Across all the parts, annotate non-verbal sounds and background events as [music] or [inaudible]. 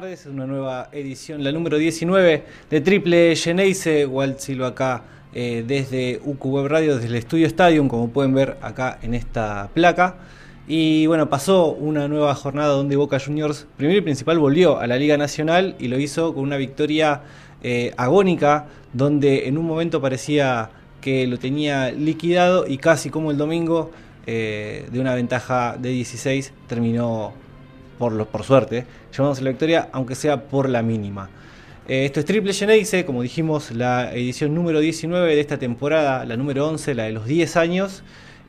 Tardes, una nueva edición, la número 19 de Triple Geneise. Walt Silva acá eh, desde UQ Web Radio, desde el Estudio Stadium, como pueden ver acá en esta placa. Y bueno, pasó una nueva jornada donde Boca Juniors, primero y principal, volvió a la Liga Nacional y lo hizo con una victoria eh, agónica, donde en un momento parecía que lo tenía liquidado y casi como el domingo, eh, de una ventaja de 16, terminó por, por suerte, llevamos la victoria, aunque sea por la mínima. Eh, esto es Triple Geneise, como dijimos, la edición número 19 de esta temporada, la número 11, la de los 10 años.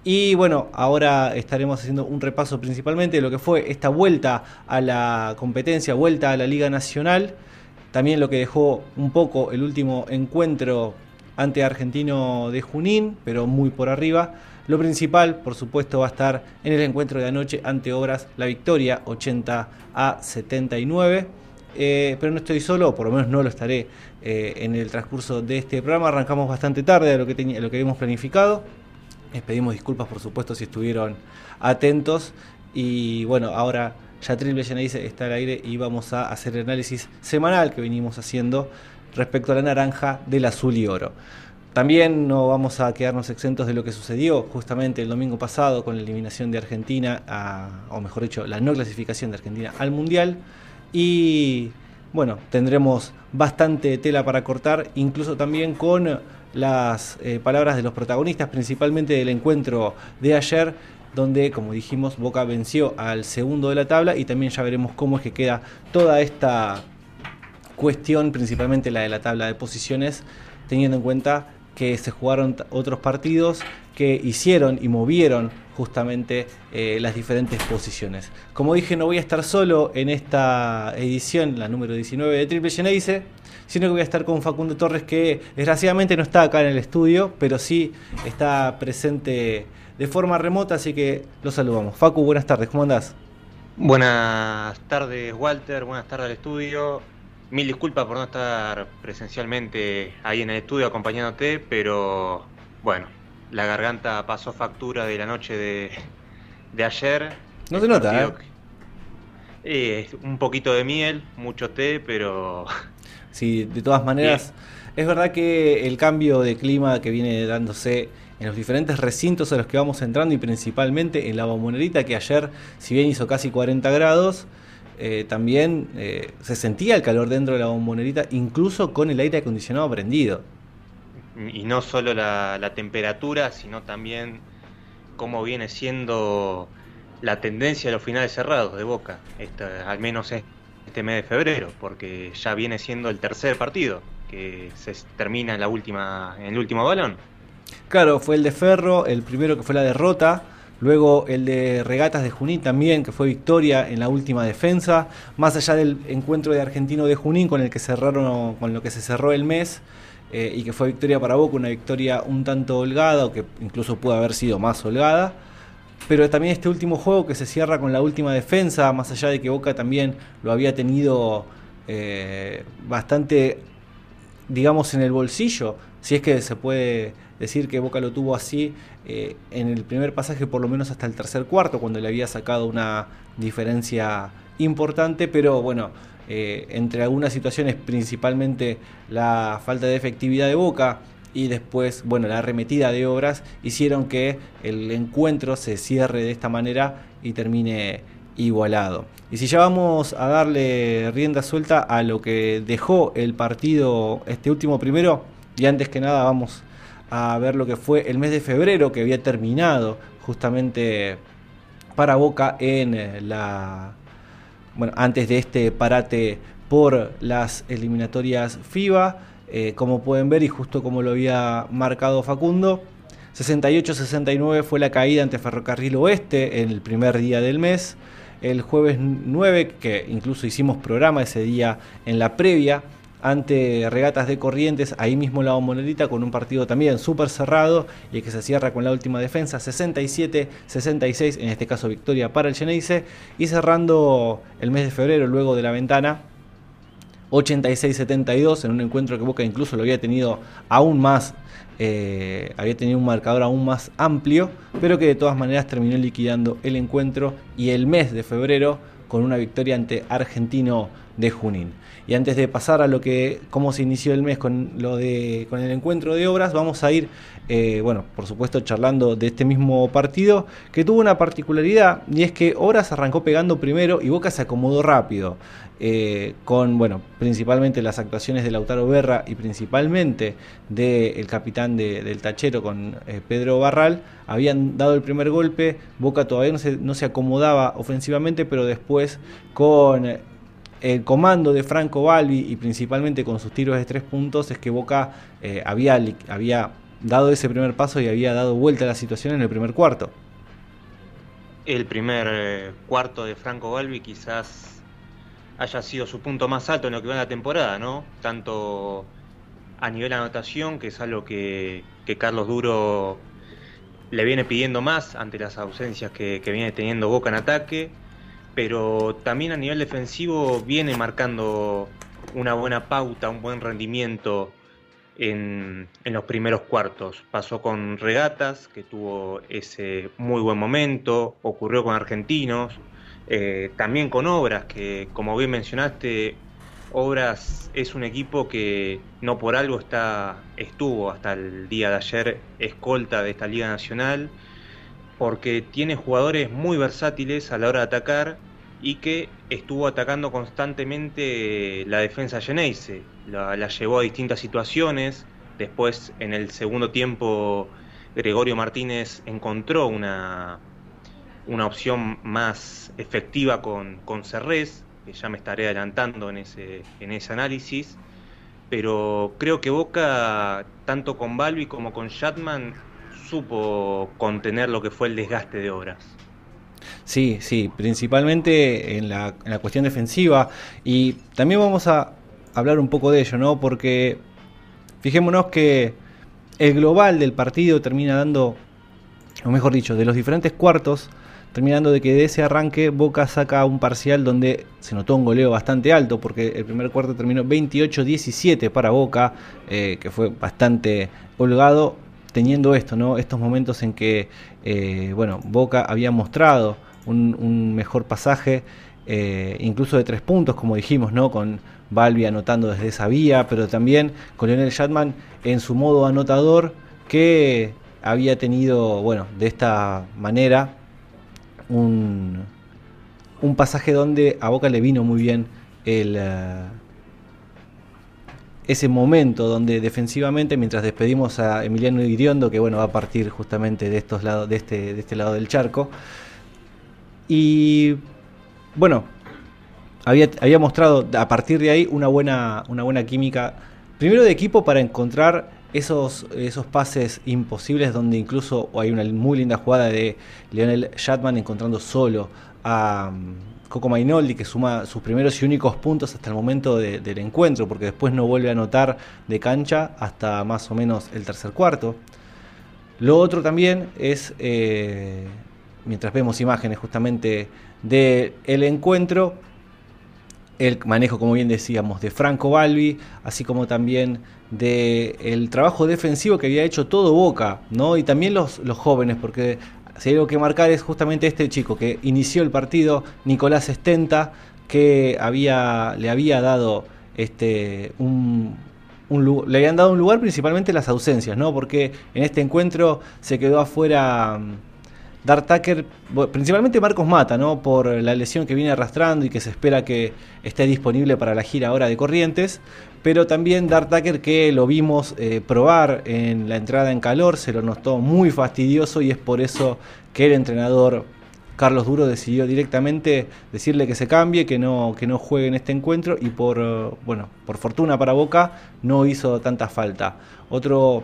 Y bueno, ahora estaremos haciendo un repaso principalmente de lo que fue esta vuelta a la competencia, vuelta a la Liga Nacional. También lo que dejó un poco el último encuentro ante Argentino de Junín, pero muy por arriba. Lo principal, por supuesto, va a estar en el encuentro de anoche ante Obras, la victoria 80 a 79. Eh, pero no estoy solo, por lo menos no lo estaré eh, en el transcurso de este programa. Arrancamos bastante tarde de lo que, habíamos planificado. Les pedimos disculpas, por supuesto, si estuvieron atentos. Y bueno, ahora ya Triple dice está al aire y vamos a hacer el análisis semanal que venimos haciendo respecto a la naranja del azul y oro. También no vamos a quedarnos exentos de lo que sucedió justamente el domingo pasado con la eliminación de Argentina, o mejor dicho, la no clasificación de Argentina al Mundial. Y bueno, tendremos bastante tela para cortar, incluso también con las eh, palabras de los protagonistas, principalmente del encuentro de ayer, donde, como dijimos, Boca venció al segundo de la tabla y también ya veremos cómo es que queda toda esta cuestión, principalmente la de la tabla de posiciones, teniendo en cuenta que se jugaron otros partidos que hicieron y movieron justamente eh, las diferentes posiciones. Como dije, no voy a estar solo en esta edición, la número 19 de Triple Geneise, sino que voy a estar con Facundo Torres, que desgraciadamente no está acá en el estudio, pero sí está presente de forma remota, así que lo saludamos. Facu, buenas tardes, ¿cómo andás? Buenas tardes, Walter, buenas tardes al estudio. Mil disculpas por no estar presencialmente ahí en el estudio acompañándote, pero bueno, la garganta pasó factura de la noche de, ayer. No se nota, ¿eh? ¿eh? Un poquito de miel, mucho té, pero... [laughs] Sí, de todas maneras, es verdad que el cambio de clima que viene dándose en los diferentes recintos a los que vamos entrando y principalmente en la bombonerita que ayer, si bien hizo casi 40 grados, eh, también eh, se sentía el calor dentro de la bombonerita, incluso con el aire acondicionado prendido. Y no solo la, temperatura, sino también cómo viene siendo la tendencia a los finales cerrados de Boca, al menos este mes de febrero, porque ya viene siendo el tercer partido que se termina en, la última, en el último balón. Claro, fue el de Ferro, el primero que fue la derrota Luego el de Regatas de Junín también, que fue victoria en la última defensa. Más allá del encuentro de Argentino de Junín con el que cerraron, con lo que se cerró el mes. Eh, y que fue victoria para Boca, una victoria un tanto holgada, o que incluso pudo haber sido más holgada. Pero también este último juego que se cierra con la última defensa, más allá de que Boca también lo había tenido eh, bastante, digamos, en el bolsillo, si es que se puede decir que Boca lo tuvo así eh, en el primer pasaje, por lo menos hasta el tercer cuarto, cuando le había sacado una diferencia importante, pero bueno, eh, entre algunas situaciones, principalmente la falta de efectividad de Boca y después, bueno, la arremetida de obras, hicieron que el encuentro se cierre de esta manera y termine igualado. Y si ya vamos a darle rienda suelta a lo que dejó el partido este último primero, y antes que nada vamos a ver lo que fue el mes de febrero que había terminado justamente para Boca en eh, la bueno, antes de este parate por las eliminatorias FIBA. Eh, como pueden ver y justo como lo había marcado Facundo, 68-69 fue la caída ante Ferrocarril Oeste en el primer día del mes. El jueves 9, que incluso hicimos programa ese día en la previa, ante Regatas de Corrientes, ahí mismo la Bombonera con un partido también súper cerrado y que se cierra con la última defensa, 67-66, en este caso victoria para el Geneise, y cerrando el mes de febrero luego de la ventana, 86-72 en un encuentro que Boca incluso lo había tenido aún más, eh, había tenido un marcador aún más amplio, pero que de todas maneras terminó liquidando el encuentro y el mes de febrero con una victoria ante Argentino de Junín. Y antes de pasar a lo que cómo se inició el mes con lo de con el encuentro de obras, vamos a ir, eh, bueno, por supuesto charlando de este mismo partido que tuvo una particularidad y es que Obras arrancó pegando primero y Boca se acomodó rápido. Eh, con, bueno, principalmente las actuaciones de Lautaro Berra y principalmente del capitán del tachero con eh, Pedro Barral, habían dado el primer golpe, Boca todavía no se, no se acomodaba ofensivamente, pero después con el comando de Franco Balbi y principalmente con sus tiros de tres puntos es que Boca eh, había, había dado ese primer paso y había dado vuelta a la situación en el primer cuarto. El primer cuarto de Franco Balbi quizás haya sido su punto más alto en lo que va en la temporada, ¿no? Tanto a nivel anotación, que es algo que, Carlos Duro le viene pidiendo más ante las ausencias que, viene teniendo Boca en ataque, pero también a nivel defensivo viene marcando una buena pauta, un buen rendimiento en, en, los primeros cuartos. Pasó con Regatas, que tuvo ese muy buen momento, ocurrió con Argentinos, eh, también con Obras, que como bien mencionaste, Obras es un equipo que no por algo está, estuvo hasta el día de ayer escolta de esta Liga Nacional, porque tiene jugadores muy versátiles a la hora de atacar y que estuvo atacando constantemente la defensa Geneise. La, la llevó a distintas situaciones. Después, en el segundo tiempo, Gregorio Martínez encontró una, una opción más efectiva con, con Cerrés, que ya me estaré adelantando en ese, en ese análisis, pero creo que Boca, tanto con Balbi como con Shatman, supo contener lo que fue el desgaste de obras. Sí, sí, principalmente en la, cuestión defensiva y también vamos a hablar un poco de ello, ¿no? Porque fijémonos que el global del partido termina dando, o mejor dicho, de los diferentes cuartos, terminando de que de ese arranque Boca saca un parcial donde se notó un goleo bastante alto, porque el primer cuarto terminó 28-17 para Boca, eh, que fue bastante holgado, teniendo esto, ¿no? Estos momentos en que, eh, bueno, Boca había mostrado un, mejor pasaje, eh, incluso de tres puntos, como dijimos, ¿no? Con Balbi anotando desde esa vía, pero también con Lionel Shatman en su modo anotador, que había tenido, bueno, de esta manera un, un pasaje donde a Boca le vino muy bien el, eh, ese momento donde defensivamente, mientras despedimos a Emiliano Iriondo, que bueno, va a partir justamente de estos lados, de este, de este lado del charco. Y bueno, había, había mostrado a partir de ahí una buena, una buena química, primero de equipo para encontrar esos, esos pases imposibles donde incluso hay una muy linda jugada de Lionel Shatman encontrando solo a Coco Mainoldi que suma sus primeros y únicos puntos hasta el momento del encuentro porque después no vuelve a anotar de cancha hasta más o menos el tercer cuarto. Lo otro también es, eh, mientras vemos imágenes justamente del el encuentro, el manejo, como bien decíamos, de Franco Balbi, así como también del trabajo defensivo que había hecho todo Boca, ¿no? Y también los, los jóvenes, porque si hay algo que marcar es justamente este chico que inició el partido, Nicolás Estenta, que había, le había dado este, le habían dado un lugar principalmente las ausencias, ¿no? Porque en este encuentro se quedó afuera Dart Tucker, principalmente Marcos Mata, ¿no? Por la lesión que viene arrastrando y que se espera que esté disponible para la gira ahora de Corrientes. Pero también Dart Tucker que lo vimos eh, probar en la entrada en calor, se lo notó muy fastidioso y es por eso que el entrenador Carlos Duro decidió directamente decirle que se cambie, que no, que no juegue en este encuentro y por, bueno, por fortuna para Boca no hizo tanta falta. Otro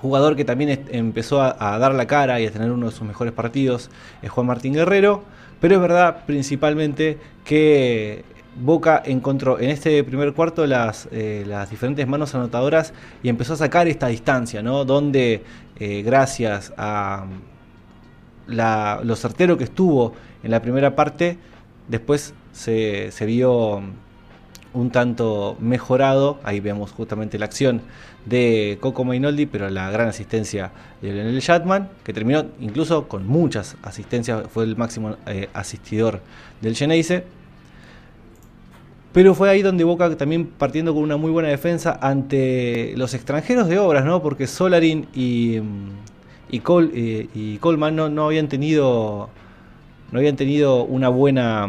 jugador que también empezó a, dar la cara y a tener uno de sus mejores partidos es Juan Martín Guerrero, pero es verdad principalmente que Boca encontró en este primer cuarto las, eh, diferentes manos anotadoras y empezó a sacar esta distancia, ¿no? Donde eh, gracias a la, lo certero que estuvo en la primera parte, después se vio un tanto mejorado, ahí vemos justamente la acción de Coco Mainoldi, pero la gran asistencia de Lionel Shatman, que terminó incluso con muchas asistencias, fue el máximo eh, asistidor del Geneise. Pero fue ahí donde Boca también partiendo con una muy buena defensa ante los extranjeros de obras, ¿no? Porque Solarin y, y, eh, y Coleman no, no, habían tenido no habían tenido una buena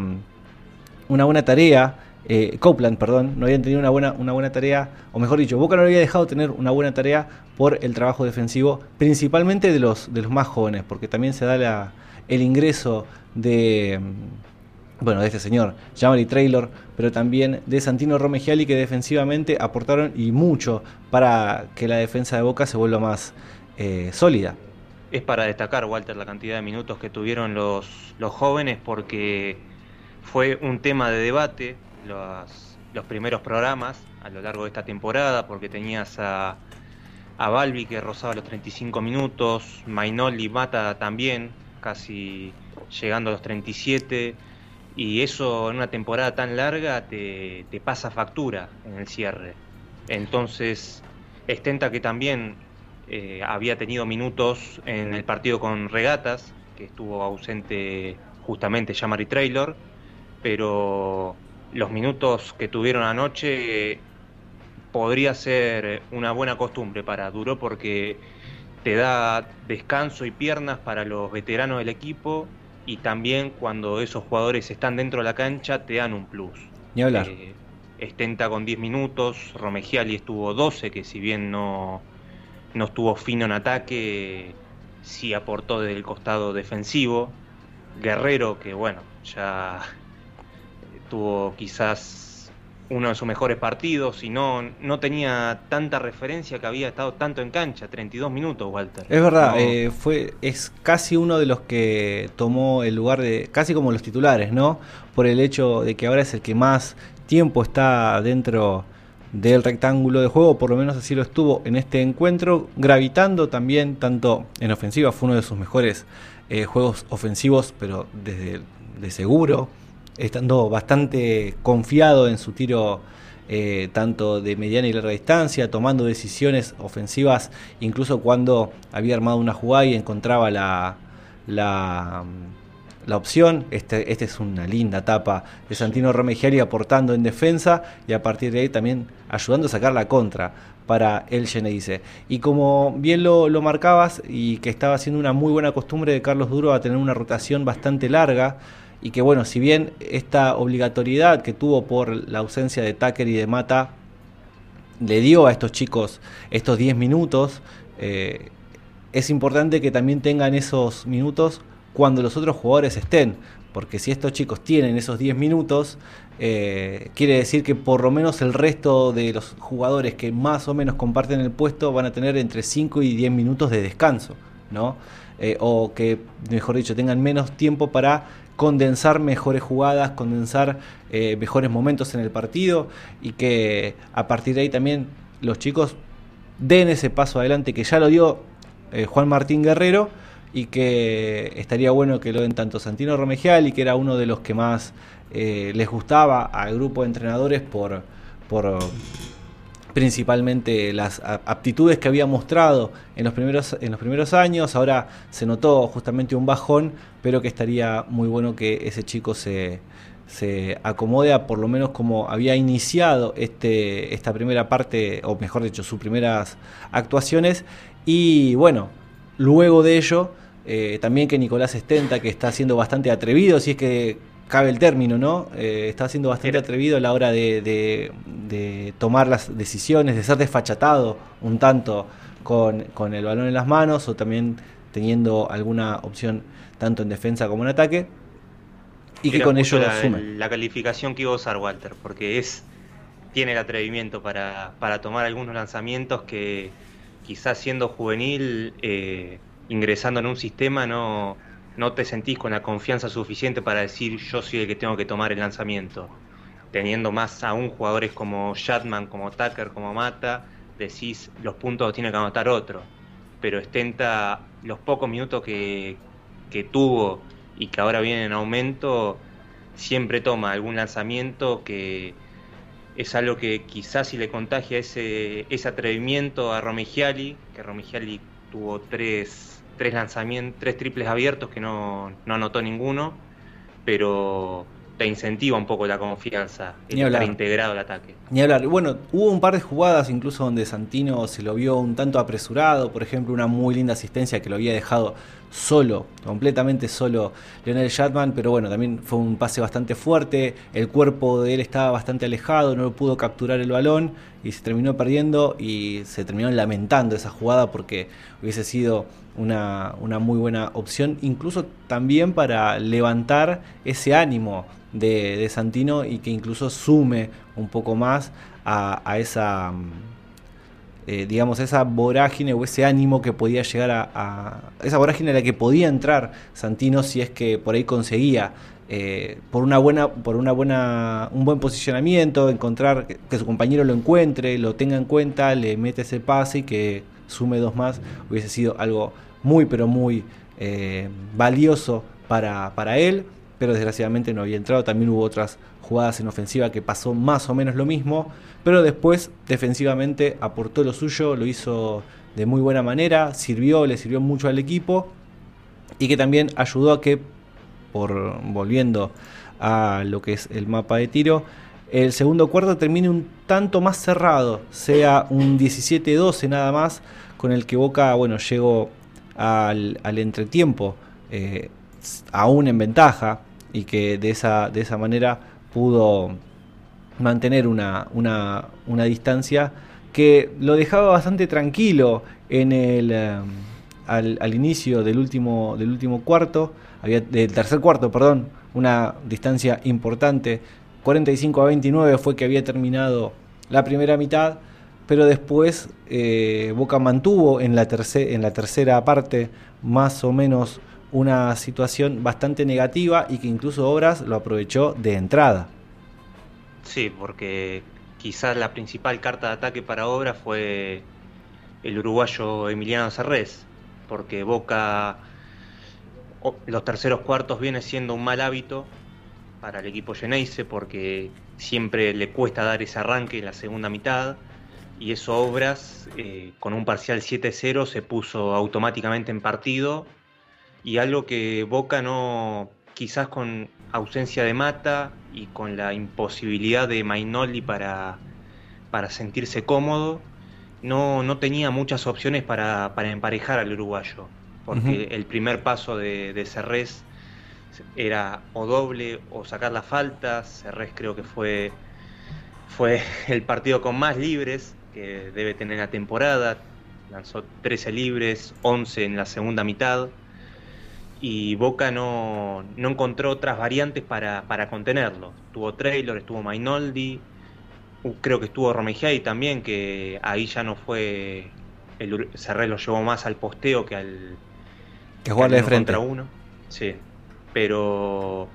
una buena tarea eh, Copeland, perdón, no habían tenido una buena, una buena tarea, o mejor dicho, Boca no había dejado tener una buena tarea por el trabajo defensivo, principalmente de los, de los más jóvenes, porque también se da el ingreso de, mm, bueno, de este señor, Jamari Traylor, pero también de Santino Romegiali, que defensivamente aportaron y mucho para que la defensa de Boca se vuelva más eh, sólida. Es para destacar, Walter, la cantidad de minutos que tuvieron los, los jóvenes, porque fue un tema de debate los, primeros programas a lo largo de esta temporada, porque tenías a, a Balbi que rozaba los 35 minutos, Mainoli Mata también, casi llegando a los 37, y eso en una temporada tan larga te, te pasa factura en el cierre. Entonces, Estenta que también eh, había tenido minutos en el partido con Regatas, que estuvo ausente justamente Jamari Traylor, pero los minutos que tuvieron anoche podría ser una buena costumbre para Duro porque te da descanso y piernas para los veteranos del equipo y también cuando esos jugadores están dentro de la cancha te dan un plus. Ni hablar. Eh, Estenta con 10 minutos, Romegiali estuvo 12, que si bien no, no estuvo fino en ataque, sí aportó desde el costado defensivo. Guerrero, que bueno, ya tuvo quizás uno de sus mejores partidos y no, no tenía tanta referencia que había estado tanto en cancha, 32 minutos, Walter. Es verdad, eh, fue, es casi uno de los que tomó el lugar de, casi como los titulares, ¿no? Por el hecho de que ahora es el que más tiempo está dentro del rectángulo de juego, por lo menos así lo estuvo en este encuentro, gravitando también tanto en ofensiva, fue uno de sus mejores eh, juegos ofensivos, pero desde de seguro, estando bastante confiado en su tiro eh, tanto de mediana y larga distancia, tomando decisiones ofensivas, incluso cuando había armado una jugada y encontraba la, la, la opción. Este, este es una linda etapa de Santino Romegiari aportando en defensa y a partir de ahí también ayudando a sacar la contra para el Geneise. Y como bien lo, lo, marcabas y que estaba siendo una muy buena costumbre de Carlos Duro a tener una rotación bastante larga, y que bueno, si bien esta obligatoriedad que tuvo por la ausencia de Tucker y de Mata le dio a estos chicos estos 10 minutos, eh, es importante que también tengan esos minutos cuando los otros jugadores estén, porque si estos chicos tienen esos 10 minutos, eh, quiere decir que por lo menos el resto de los jugadores que más o menos comparten el puesto van a tener entre 5 y 10 minutos de descanso, ¿no? Eh, o que, mejor dicho, tengan menos tiempo para condensar mejores jugadas, condensar eh, mejores momentos en el partido y que a partir de ahí también los chicos den ese paso adelante que ya lo dio eh, Juan Martín Guerrero y que estaría bueno que lo den tanto Santino Romegial y que era uno de los que más eh, les gustaba al grupo de entrenadores por, por principalmente las aptitudes que había mostrado en los primeros en los primeros años. Ahora se notó justamente un bajón pero que estaría muy bueno que ese chico se, se acomode a por lo menos como había iniciado este esta primera parte o mejor dicho sus primeras actuaciones. Y bueno luego de ello eh, también que Nicolás Estenta que está siendo bastante atrevido si es que cabe el término, ¿no? Eh, está siendo bastante atrevido a la hora de, tomar las decisiones, de ser desfachatado un tanto con, el balón en las manos o también teniendo alguna opción tanto en defensa como en ataque. Y que con ello la, la calificación que iba a usar Walter, porque es tiene el atrevimiento para, para tomar algunos lanzamientos que quizás siendo juvenil, eh, ingresando en un sistema, no, no te sentís con la confianza suficiente para decir yo soy el que tengo que tomar el lanzamiento. Teniendo más aún jugadores como Shatman, como Tucker, como Mata, decís los puntos los tiene que anotar otro. Pero Estenta, los pocos minutos que, que tuvo y que ahora viene en aumento, siempre toma algún lanzamiento que es algo que quizás si le contagia ese, ese atrevimiento a Romigiali, que Romigiali tuvo tres, tres lanzamientos, tres triples abiertos que no, no anotó ninguno, pero te incentiva un poco la confianza, el estar integrado al ataque. Ni hablar. Bueno, hubo un par de jugadas incluso donde Santino se lo vio un tanto apresurado, por ejemplo, una muy linda asistencia que lo había dejado solo, completamente solo Leonel Shatman, pero bueno, también fue un pase bastante fuerte, el cuerpo de él estaba bastante alejado, no pudo capturar el balón y se terminó perdiendo y se terminó lamentando esa jugada porque hubiese sido una, una muy buena opción, incluso también para levantar ese ánimo de, Santino y que incluso sume un poco más a, esa, mm, eh, digamos, esa vorágine o ese ánimo que podía llegar a, esa vorágine a la que podía entrar Santino si es que por ahí conseguía eh, por una buena, por una buena, un buen posicionamiento, encontrar que, su compañero lo encuentre, lo tenga en cuenta, le mete ese pase y que sume dos más, hubiese sido algo muy pero muy eh, valioso para, para él pero desgraciadamente no había entrado. También hubo otras jugadas en ofensiva que pasó más o menos lo mismo, pero después defensivamente aportó lo suyo, lo hizo de muy buena manera, sirvió, le sirvió mucho al equipo y que también ayudó a que, por volviendo a lo que es el mapa de tiro, el segundo cuarto termine un tanto más cerrado, sea un 17-12 nada más, con el que Boca, bueno, llegó al, entretiempo eh, aún en ventaja, y que de esa, de esa manera pudo mantener una, una, una distancia que lo dejaba bastante tranquilo en el, eh, al, inicio del último, del último cuarto, había, del tercer cuarto, perdón, una distancia importante. 45 a 29 fue que había terminado la primera mitad, pero después eh, Boca mantuvo en la, tercera parte más o menos una situación bastante negativa y que incluso Obras lo aprovechó de entrada. Sí, porque quizás la principal carta de ataque para Obras fue el uruguayo Emiliano Cerrés, porque Boca los terceros cuartos viene siendo un mal hábito para el equipo Geneise porque siempre le cuesta dar ese arranque en la segunda mitad y eso Obras eh, con un parcial 7-0 se puso automáticamente en partido y algo que Boca no, quizás con ausencia de Mata y con la imposibilidad de Mainoli para, para sentirse cómodo, no, no tenía muchas opciones para, para emparejar al uruguayo, porque el primer paso de, de Cerrés era o doble o sacar la falta, Cerrés creo que fue, fue el partido con más libres que debe tener la temporada, lanzó 13 libres, 11 en la segunda mitad y Boca no, encontró otras variantes para, contenerlo. Tuvo Traylor, estuvo Mainoldi, creo que estuvo Romegiai también, que ahí ya no fue. El Cerré lo llevó más al posteo que al. Que jugarle de frente. Contra uno. Sí. Pero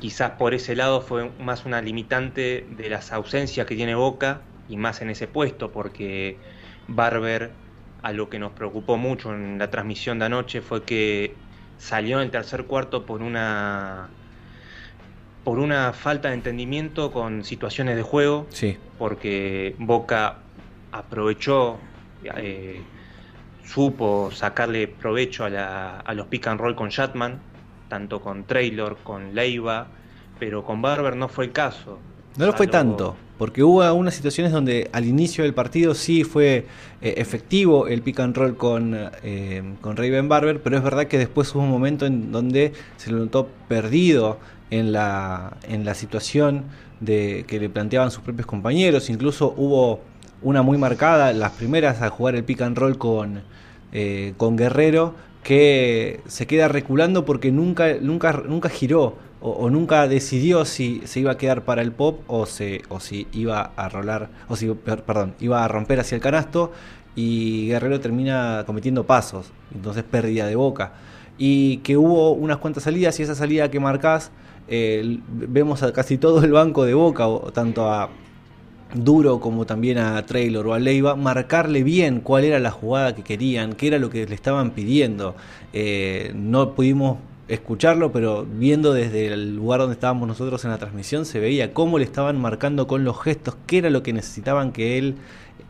quizás por ese lado fue más una limitante de las ausencias que tiene Boca y más en ese puesto, porque Barber, a lo que nos preocupó mucho en la transmisión de anoche, fue que salió en el tercer cuarto por una por una falta de entendimiento con situaciones de juego, sí. porque Boca aprovechó, eh, supo sacarle provecho a, la, a, los pick and roll con Shatman, tanto con Traylor, con Leiva, pero con Barber no fue el caso. No lo fue tanto, porque hubo algunas situaciones donde al inicio del partido sí fue eh, efectivo el pick and roll con, eh, con Raven Barber, pero es verdad que después hubo un momento en donde se lo notó perdido en la, en la situación de que le planteaban sus propios compañeros, incluso hubo una muy marcada, las primeras a jugar el pick and roll con, eh, con Guerrero, que se queda reculando porque nunca, nunca, nunca giró o, nunca decidió si se iba a quedar para el pop o, se, o si iba a rolar, o si, perdón, iba a romper hacia el canasto y Guerrero termina cometiendo pasos, entonces pérdida de boca. Y que hubo unas cuantas salidas y esa salida que marcás, eh, vemos a casi todo el banco de boca, tanto a Duro como también a Traylor o a Leiva, marcarle bien cuál era la jugada que querían, qué era lo que le estaban pidiendo. Eh, no pudimos escucharlo, pero viendo desde el lugar donde estábamos nosotros en la transmisión, se veía cómo le estaban marcando con los gestos, qué era lo que necesitaban que él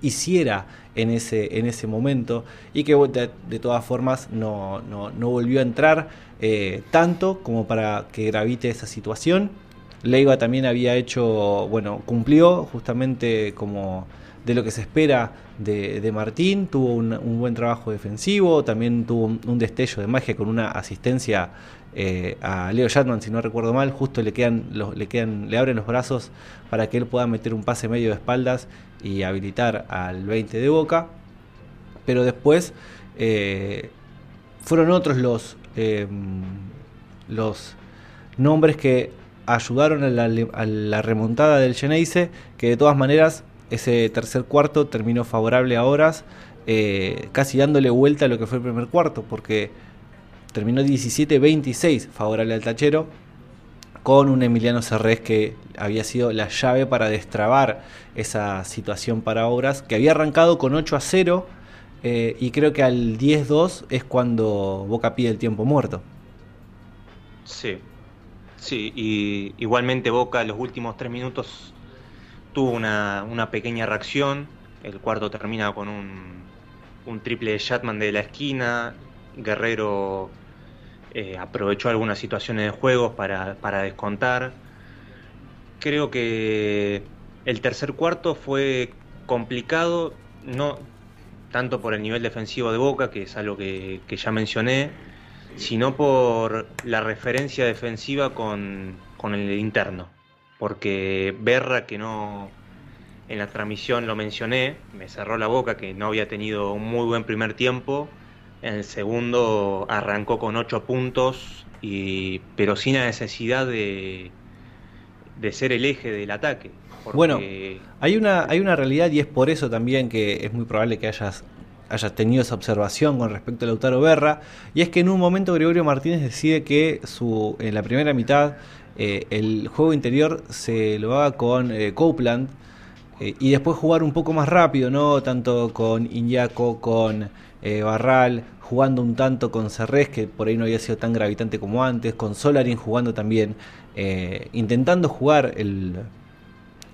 hiciera en ese, en ese momento y que de, todas formas no, no, volvió a entrar eh, tanto como para que gravite esa situación. Leiva también había hecho, bueno, cumplió justamente como de lo que se espera de, Martín, tuvo un, buen trabajo defensivo, también tuvo un, destello de magia con una asistencia eh, a Leo Shatman, si no recuerdo mal, justo le quedan, le quedan, le abren los brazos para que él pueda meter un pase medio de espaldas y habilitar al 20 de Boca, pero después eh, fueron otros los eh, los nombres que ayudaron a la, remontada del Geneise, que de todas maneras ese tercer cuarto terminó favorable a Horas, eh, casi dándole vuelta a lo que fue el primer cuarto, porque terminó 17-26 favorable al tachero, con un Emiliano Serrés que había sido la llave para destrabar esa situación para Obras, que había arrancado con 8 a 0 eh, y creo que al 10-2 es cuando Boca pide el tiempo muerto. Sí, sí, y igualmente Boca los últimos tres minutos tuvo una, pequeña reacción. El cuarto termina con un, un triple de Shatman de la esquina. Guerrero eh, aprovechó algunas situaciones de juego para, para, descontar. Creo que el tercer cuarto fue complicado, no tanto por el nivel defensivo de Boca, que es algo que, que ya mencioné, sino por la referencia defensiva con, con el interno porque Berra, que no en la transmisión lo mencioné, me cerró la boca que no había tenido un muy buen primer tiempo. En el segundo arrancó con ocho puntos, y, pero sin la necesidad de, de ser el eje del ataque. Bueno, hay una, hay una realidad y es por eso también que es muy probable que hayas hayas tenido esa observación con respecto a Lautaro Berra, y es que en un momento Gregorio Martínez decide que su, en la primera mitad eh, el juego interior se lo haga con eh, Copeland eh, y después jugar un poco más rápido, ¿no? Tanto con Iñaco, con Barral, jugando un tanto con Cerrés, que por ahí no había sido tan gravitante como antes, con Solarin jugando también, intentando jugar el,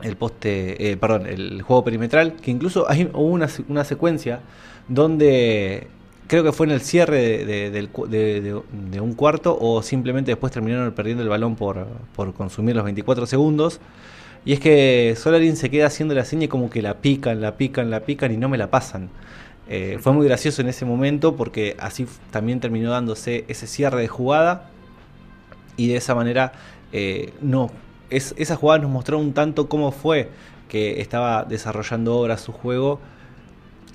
el poste, perdón, el juego perimetral, que incluso hay una, una secuencia donde creo que fue en el cierre de, un cuarto o simplemente después terminaron perdiendo el balón por, consumir los 24 segundos. Y es que Solarin se queda haciendo la seña como que la pican, la pican, la pican y no me la pasan. Eh, fue muy gracioso en ese momento porque así también terminó dándose ese cierre de jugada y de esa manera eh, no, es, esa jugada nos mostró un tanto cómo fue que estaba desarrollando obra su juego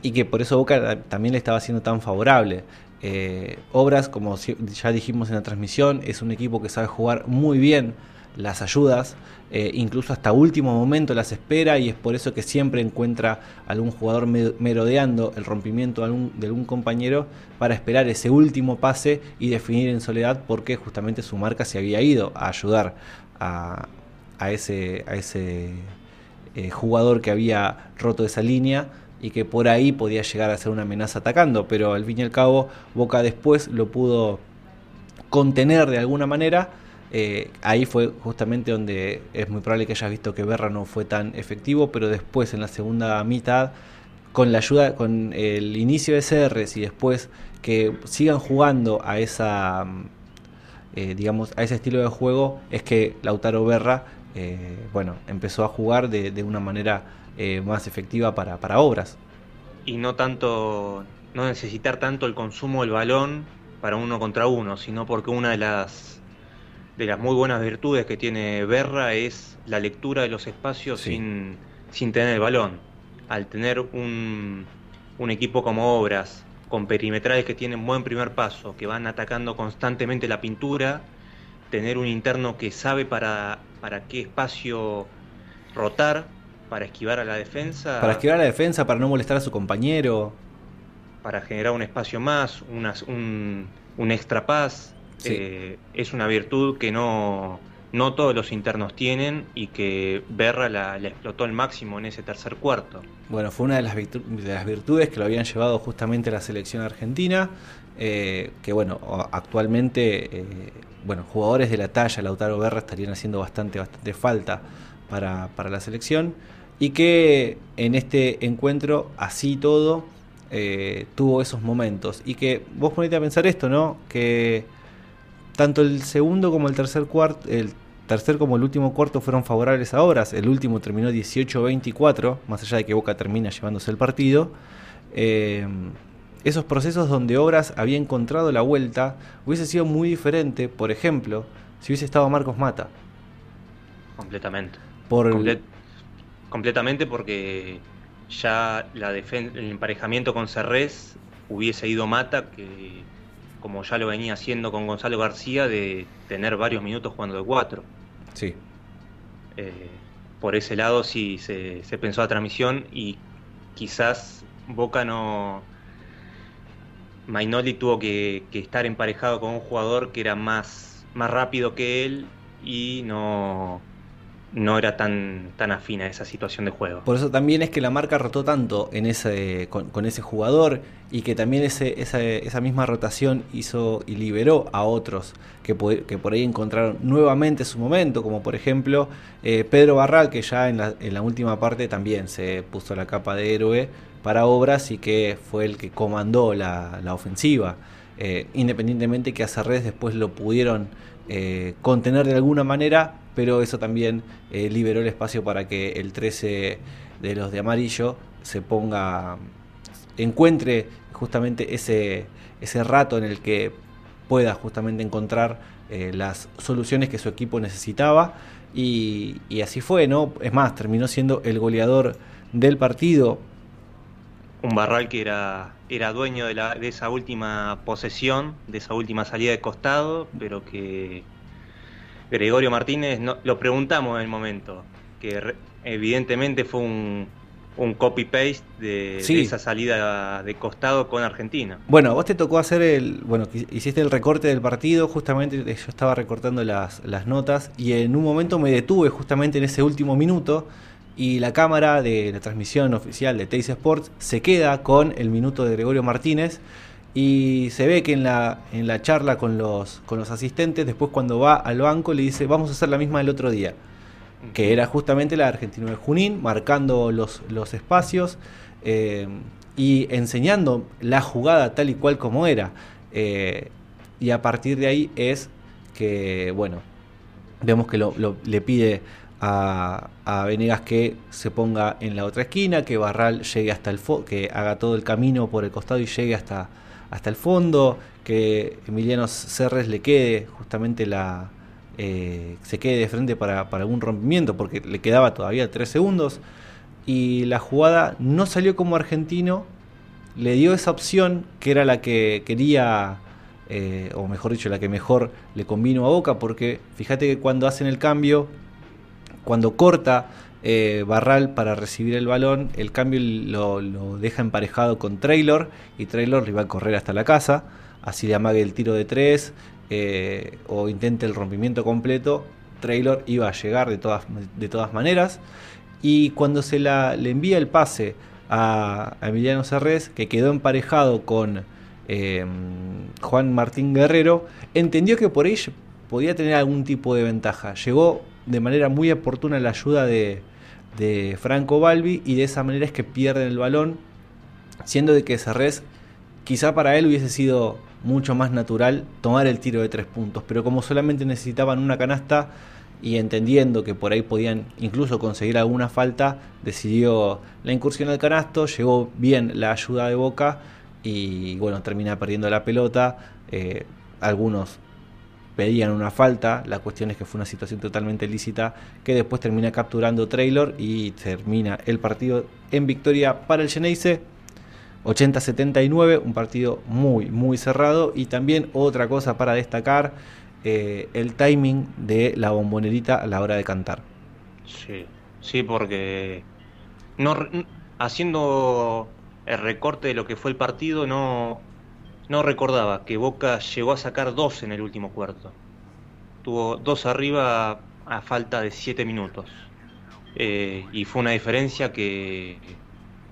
y que por eso Boca también le estaba siendo tan favorable. Eh, Obras, como ya dijimos en la transmisión, es un equipo que sabe jugar muy bien las ayudas, eh, incluso hasta último momento las espera y es por eso que siempre encuentra algún jugador merodeando el rompimiento de algún, compañero para esperar ese último pase y definir en soledad porque justamente su marca se había ido a ayudar a, ese, a ese eh, jugador que había roto esa línea y que por ahí podía llegar a ser una amenaza atacando, pero al fin y al cabo Boca después lo pudo contener de alguna manera. Eh, ahí fue justamente donde es muy probable que hayas visto que Berra no fue tan efectivo, pero después en la segunda mitad, con la ayuda, con el inicio de CRs y después que sigan jugando a esa, eh, digamos, a ese estilo de juego, es que Lautaro Berra, eh, bueno, empezó a jugar de una manera eh, más efectiva para, para obras. Y no tanto, no necesitar tanto el consumo del balón para uno contra uno, sino porque una de las de las muy buenas virtudes que tiene Berra es la lectura de los espacios sin, sin tener el balón. Al tener un, un equipo como Obras, con perimetrales que tienen buen primer paso, que van atacando constantemente la pintura, tener un interno que sabe para, para qué espacio rotar, para esquivar a la defensa. Para esquivar a la defensa, para no molestar a su compañero. Para generar un espacio más, un, un, extra paz. Eh, es una virtud que no, no todos los internos tienen y que Berra la, explotó al máximo en ese tercer cuarto. Bueno, fue una de las, virtudes que lo habían llevado justamente a la selección argentina, eh, que bueno, actualmente, eh, bueno, jugadores de la talla, Lautaro Berra, estarían haciendo bastante, bastante falta para, la selección, y que en este encuentro, así todo, eh, tuvo esos momentos. Y que vos ponete a pensar esto, ¿no? Que tanto el segundo como el tercer cuarto, el tercer como el último cuarto fueron favorables a Obras. El último terminó 18-24, más allá de que Boca termina llevándose el partido. Eh, esos procesos donde Obras había encontrado la vuelta hubiese sido muy diferente, por ejemplo, si hubiese estado Marcos Mata. Completamente. Por Completamente porque ya la el emparejamiento con Cerrés hubiese ido Mata, que como ya lo venía haciendo con Gonzalo García, de tener varios minutos jugando de cuatro. Sí. Eh, por ese lado sí se, pensó la transmisión y quizás Boca no... Mainoli tuvo que, que, estar emparejado con un jugador que era más, más rápido que él y no, no era tan, tan afín a esa situación de juego. Por eso también es que la marca rotó tanto en ese, con, ese jugador y que también ese, esa, misma rotación hizo y liberó a otros que, que, por ahí encontraron nuevamente su momento, como por ejemplo eh, Pedro Barral, que ya en la, en la última parte también se puso la capa de héroe para obras y que fue el que comandó la, la ofensiva. Eh, independientemente que a Cerrés después lo pudieron eh, contener de alguna manera, pero eso también eh, liberó el espacio para que el 13 de los de amarillo se ponga, encuentre justamente ese, ese rato en el que pueda justamente encontrar eh, las soluciones que su equipo necesitaba y, y, así fue, ¿no? Es más, terminó siendo el goleador del partido. Un Barral que era, era dueño de, la, de esa última posesión, de esa última salida de costado, pero que Gregorio Martínez, no, lo preguntamos en el momento, que evidentemente fue un, copy-paste de, esa salida de costado con Argentina. Bueno, vos te tocó hacer el, bueno, hiciste el recorte del partido, justamente yo estaba recortando las, las notas y en un momento me detuve justamente en ese último minuto y la cámara de la transmisión oficial de Teis Sports se queda con el minuto de Gregorio Martínez y se ve que en la, en la charla con los, con los asistentes, después cuando va al banco le dice, vamos a hacer la misma del otro día, que era justamente la de Argentino de Junín, marcando los, los espacios eh, y enseñando la jugada tal y cual como era. Eh, y a partir de ahí es que, bueno, vemos que lo, le pide a, a, Venegas que se ponga en la otra esquina, que Barral llegue hasta el que haga todo el camino por el costado y llegue hasta hasta el fondo, que Emiliano Serres le quede justamente la... Eh, se quede de frente para, para algún rompimiento, porque le quedaba todavía 3 segundos, y la jugada no salió como argentino, le dio esa opción que era la que quería, eh, o mejor dicho, la que mejor le convino a Boca, porque fíjate que cuando hacen el cambio, cuando corta eh, Barral para recibir el balón, el cambio lo, deja emparejado con Traylor y Traylor le va a correr hasta la casa, así le amague el tiro de tres eh, o intente el rompimiento completo, Traylor iba a llegar de todas, de todas maneras. Y cuando se le envía el pase a, Emiliano Serrés, que quedó emparejado con eh, Juan Martín Guerrero, entendió que por ahí podía tener algún tipo de ventaja. Llegó de manera muy oportuna la ayuda de, de Franco Balbi y de esa manera es que pierden el balón, siendo de que Cerrés quizá para él hubiese sido mucho más natural tomar el tiro de tres puntos, pero como solamente necesitaban una canasta y entendiendo que por ahí podían incluso conseguir alguna falta, decidió la incursión al canasto, llegó bien la ayuda de Boca y bueno, termina perdiendo la pelota. Eh, algunos pedían una falta, la cuestión es que fue una situación totalmente lícita que después termina capturando Traylor y termina el partido en victoria para el Geneise. 80-79, un partido muy, muy cerrado. Y también otra cosa para destacar, eh, el timing de la bombonerita a la hora de cantar. Sí, sí, porque no, haciendo el recorte de lo que fue el partido, no, no recordaba que Boca llegó a sacar dos en el último cuarto. Tuvo dos arriba a falta de siete minutos. Eh, y fue una diferencia que,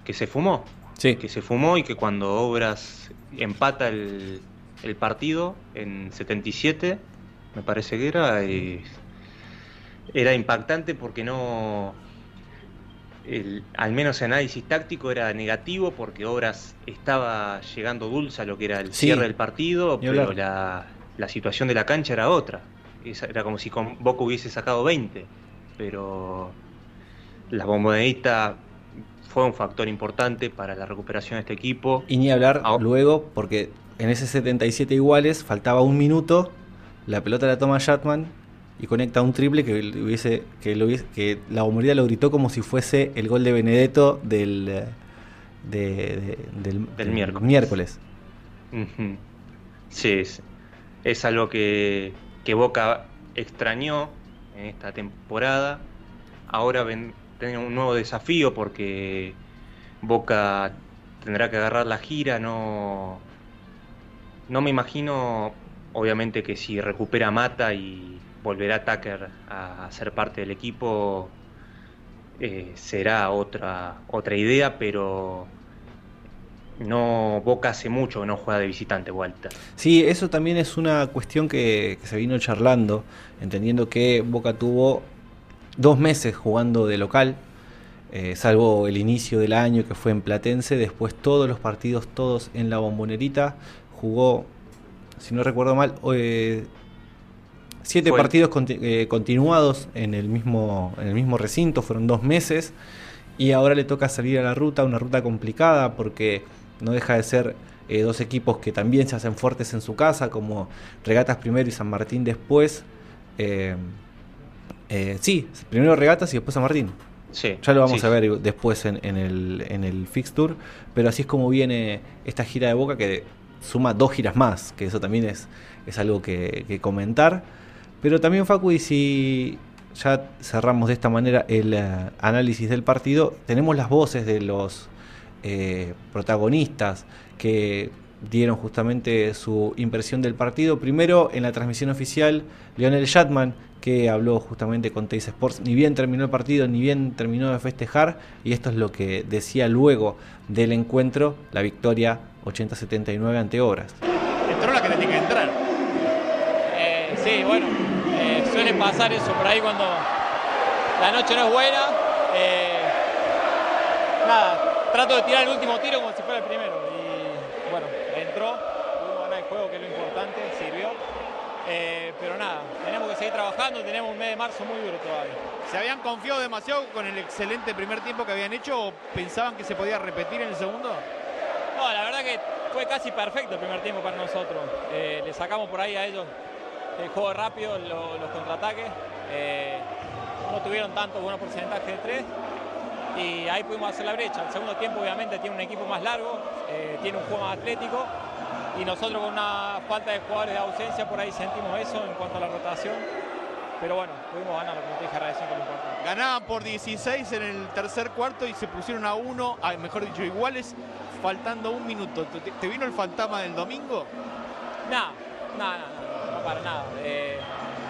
que se fumó. Sí. Que se fumó y que cuando Obras empata el, el partido en 77, me parece que era, eh, era impactante porque no, el, al menos el análisis táctico era negativo porque Obras estaba llegando dulce a lo que era el Sí. cierre del partido, pero la, la situación de la cancha era otra. Era como si con Boca hubiese sacado 20, pero la bombonedita fue un factor importante para la recuperación de este equipo. Y ni hablar Ah. luego, porque en ese 77 iguales faltaba un minuto, la pelota la toma Shatman y conecta un triple que hubiese, que lo hubiese- que la bombonerita lo gritó como si fuese el gol de Benedetto del, eh, de- de- del, Del miércoles. miércoles. Sí, es, es algo que, que Boca extrañó en esta temporada. Ahora ven, tiene un nuevo desafío porque Boca tendrá que agarrar la gira. No, no me imagino, obviamente, que si recupera Mata y volverá Tucker a, a ser parte del equipo, eh, será otra, otra idea, pero no Boca hace mucho que no juega de visitante, Walter. Sí, eso también es una cuestión que, que se vino charlando, entendiendo que Boca tuvo dos meses jugando de local, eh, salvo el inicio del año que fue en Platense, después todos los partidos, todos en la bombonerita, jugó, si no recuerdo mal, eh, siete Fue partidos conti- eh, continuados en el, mismo, en el mismo recinto, fueron dos meses, y ahora le toca salir a la ruta, una ruta complicada porque no deja de ser eh, dos equipos que también se hacen fuertes en su casa, como Regatas primero y San Martín después. Eh, eh, sí, primero Regatas y después San Martín. Sí, Ya lo vamos sí, a ver después en, en el, en el Fixture, pero así es como viene esta gira de Boca que suma dos giras más, que eso también es, es algo que, que comentar. Pero también Facu, y si ya cerramos de esta manera el eh, análisis del partido, tenemos las voces de los eh, protagonistas que dieron justamente su impresión del partido. Primero, en la transmisión oficial, Lionel Shatman, que habló justamente con Teis Sports. Ni bien terminó el partido, ni bien terminó de festejar. Y esto es lo que decía luego del encuentro, la victoria 80-79 ante Obras. Entró la que tenía que entrar. Eh, sí, bueno, pasar eso por ahí cuando la noche no es buena. eh, nada, trato de tirar el último tiro como si fuera el primero. Y bueno, entró, pudimos ganar el juego, que es lo importante, sirvió. Eh, pero nada, tenemos que seguir trabajando, tenemos un mes de marzo muy duro todavía. ¿Se habían confiado demasiado con el excelente primer tiempo que habían hecho o pensaban que se podía repetir en el segundo? No, la verdad que fue casi perfecto el primer tiempo para nosotros. Eh, le sacamos por ahí a ellos el juego rápido, lo- los contraataques. Eh, no tuvieron tanto buenos porcentajes de tres y ahí pudimos hacer la brecha. El segundo tiempo obviamente tiene un equipo más largo, eh, tiene un juego más atlético y nosotros con una falta de jugadores de ausencia por ahí sentimos eso en cuanto a la rotación. Pero bueno, pudimos ganar, como te dije, recién con lo importante. Ganaban por 16 en el tercer cuarto y se pusieron a uno, a- mejor dicho, iguales, faltando un minuto. ¿Te, te vino el fantasma del domingo? No, no, no, para nada. Eh,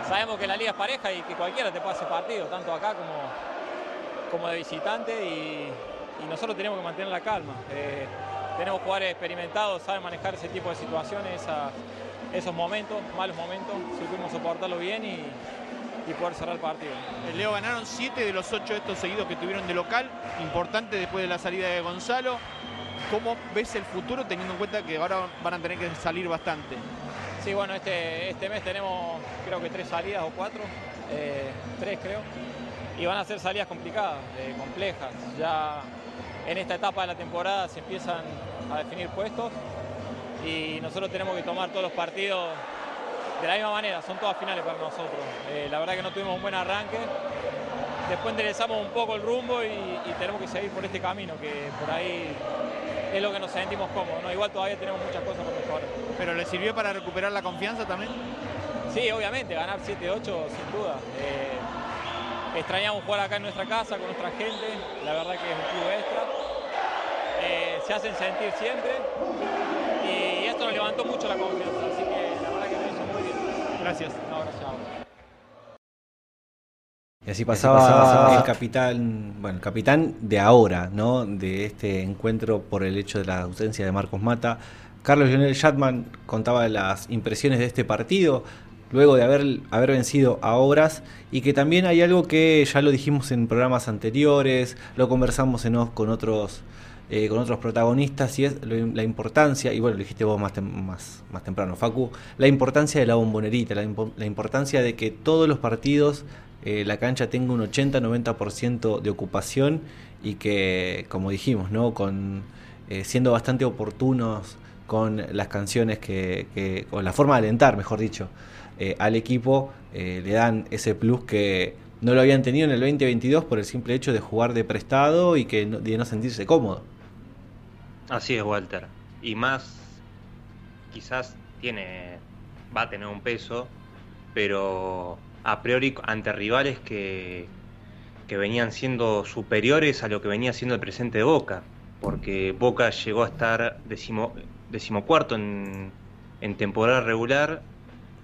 sabemos que la liga es pareja y que cualquiera te puede hacer partido, tanto acá como, como de visitante, y, nosotros tenemos que mantener la calma. Eh, tenemos jugadores experimentados, saben manejar ese tipo de situaciones, esos momentos, malos momentos, supimos soportarlo bien y, y poder cerrar el partido. El Leo ganaron 7 de los 8 estos seguidos que tuvieron de local. Importante después de la salida de Gonzalo. ¿Cómo ves el futuro teniendo en cuenta que ahora van a tener que salir bastante? Sí, bueno, este, este mes tenemos creo que tres salidas o cuatro, eh, tres creo, y van a ser salidas complicadas, eh, complejas. Ya en esta etapa de la temporada se empiezan a definir puestos y nosotros tenemos que tomar todos los partidos de la misma manera, son todas finales para nosotros. Eh, la verdad que no tuvimos un buen arranque, después enderezamos un poco el rumbo y, y tenemos que seguir por este camino, que por ahí es lo que nos sentimos cómodos. ¿no? Igual todavía tenemos muchas cosas por mejorar. ¿Pero le sirvió para recuperar la confianza también? Sí, obviamente, ganar 7-8 sin duda. Eh, extrañamos jugar acá en nuestra casa con nuestra gente, la verdad que es un club extra. Eh, se hacen sentir siempre y esto nos levantó mucho la confianza, así que la verdad que me hizo muy bien. Gracias. No, gracias Y así pasaba, el capitán, bueno, el capitán de ahora, ¿no? De este encuentro por el hecho de la ausencia de Marcos Mata. Carlos Lionel Shatman contaba las impresiones de este partido luego de haber, haber vencido a Obras y que también hay algo que ya lo dijimos en programas anteriores, lo conversamos en off con otros eh, con otros protagonistas y es la importancia, y bueno, lo dijiste vos más, tem- más, más temprano, Facu, la importancia de la bombonerita, la, impo- la importancia de que todos los partidos eh, la cancha tenga un 80-90% de ocupación y que, como dijimos, ¿no? con eh, siendo bastante oportunos con las canciones que, que con la forma de alentar, mejor dicho, eh, al equipo, le dan ese plus que no lo habían tenido en el 2022 por el simple hecho de jugar de prestado y que no- de no sentirse cómodo. Así es, Walter. Y más, quizás tiene, va a tener un peso, pero a priori ante rivales que, que venían siendo superiores a lo que venía siendo el presente de Boca, porque Boca llegó a estar decimo, decimocuarto en, en temporada regular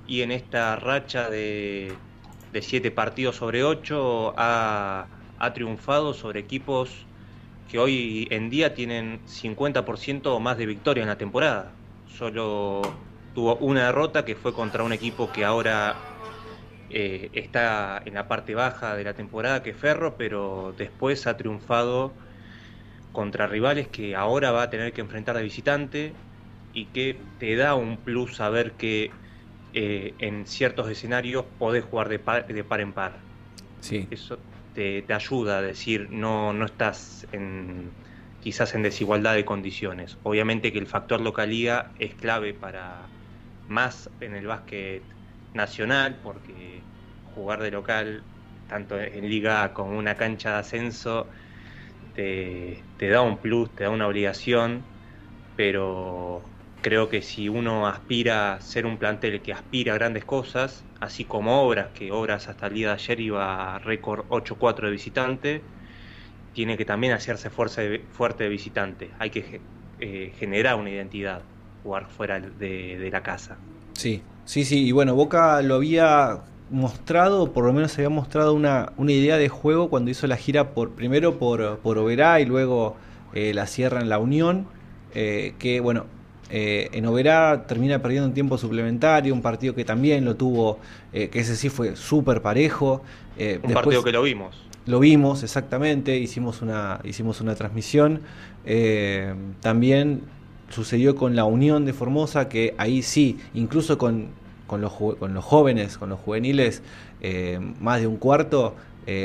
y en esta racha de, de siete partidos sobre ocho ha, ha triunfado sobre equipos que hoy en día tienen 50% o más de victoria en la temporada. Solo tuvo una derrota que fue contra un equipo que ahora eh, está en la parte baja de la temporada, que es Ferro, pero después ha triunfado contra rivales que ahora va a tener que enfrentar de visitante y que te da un plus saber que eh, en ciertos escenarios podés jugar de par, de par en par Sí, eso te, ayuda a decir no, no estás en, quizás en desigualdad de condiciones. Obviamente que el factor localía es clave para más en el básquet nacional, porque jugar de local, tanto en Liga como una cancha de ascenso, te da un plus, te da una obligación, pero creo que si uno aspira a ser un plantel que aspira a grandes cosas, así como Obras, que Obras hasta el día de ayer iba a récord 8-4 de visitante, tiene que también hacerse fuerza fuerte de visitante. Hay que eh, generar una identidad, jugar fuera de, la casa. sí, sí, sí. Y bueno, Boca lo había mostrado, por lo menos había mostrado una, una idea de juego cuando hizo la gira por primero por, por Oberá y luego eh, la cierra en la Unión. eh, que bueno, eh, en Oberá termina perdiendo un tiempo suplementario, un partido que también lo tuvo, eh, que ese sí fue súper parejo. eh, Un después- partido que lo vimos. Lo vimos exactamente, hicimos una, hicimos una transmisión. También sucedió con la Unión de Formosa, que ahí sí, incluso con, con, los, con los jóvenes, con los juveniles, más de un cuarto,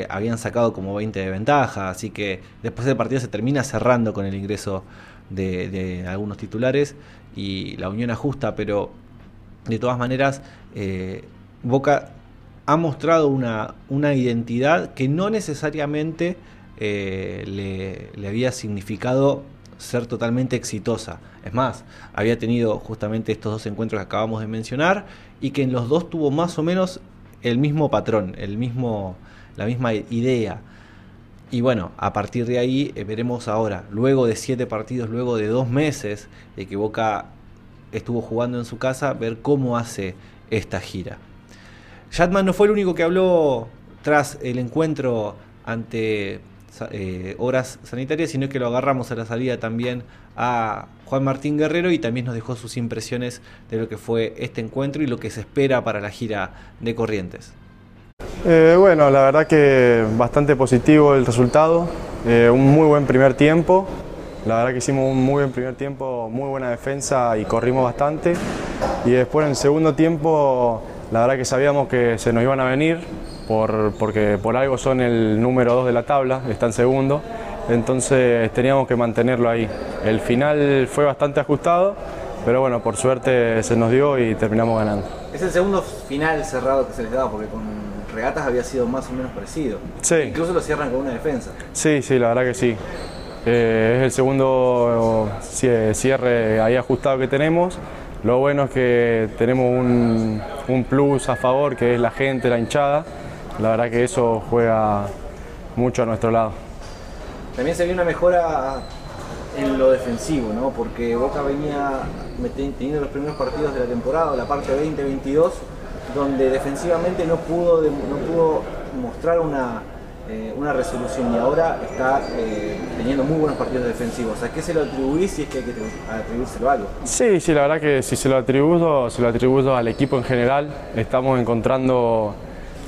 habían sacado como 20 de ventaja. Así que después del partido se termina cerrando con el ingreso de, algunos titulares y la Unión ajusta, pero de todas maneras, eh, Boca ha mostrado una, una identidad que no necesariamente eh, le, le había significado ser totalmente exitosa. Es más, había tenido justamente estos dos encuentros que acabamos de mencionar y que en los dos tuvo más o menos el mismo patrón, el mismo, la misma idea. Y bueno, a partir de ahí eh, veremos ahora, luego de siete partidos, luego de dos meses de que Boca estuvo jugando en su casa, ver cómo hace esta gira. Shatman no fue el único que habló tras el encuentro ante eh, obras sanitarias, sino que lo agarramos a la salida también a Juan Martín Guerrero y también nos dejó sus impresiones de lo que fue este encuentro y lo que se espera para la gira de Corrientes. Eh, bueno, la verdad que bastante positivo el resultado, eh, un muy buen primer tiempo, la verdad que hicimos un muy buen primer tiempo, muy buena defensa y corrimos bastante y después en el segundo tiempo la verdad que sabíamos que se nos iban a venir por, porque por algo son el número 2 de la tabla, están segundo, entonces teníamos que mantenerlo ahí. El final fue bastante ajustado, pero bueno, por suerte se nos dio y terminamos ganando. Es el segundo final cerrado que se les daba, porque con regatas había sido más o menos parecido. Sí. Incluso lo cierran con una defensa. Sí, sí, la verdad que sí. Eh, es el segundo cierre ahí ajustado que tenemos. Lo bueno es que tenemos un, un plus a favor, que es la gente, la hinchada. La verdad que eso juega mucho a nuestro lado. También se vio una mejora en lo defensivo, ¿no? Porque Boca venía teniendo los primeros partidos de la temporada, la parte 20-22, donde defensivamente no pudo, no pudo mostrar una, eh, una resolución y ahora está eh, teniendo muy buenos partidos defensivos. ¿A qué se lo atribuís si es que hay que atribuírselo algo? Sí, sí, la verdad que si se lo atribuyo, se lo atribuyo al equipo en general. Estamos encontrando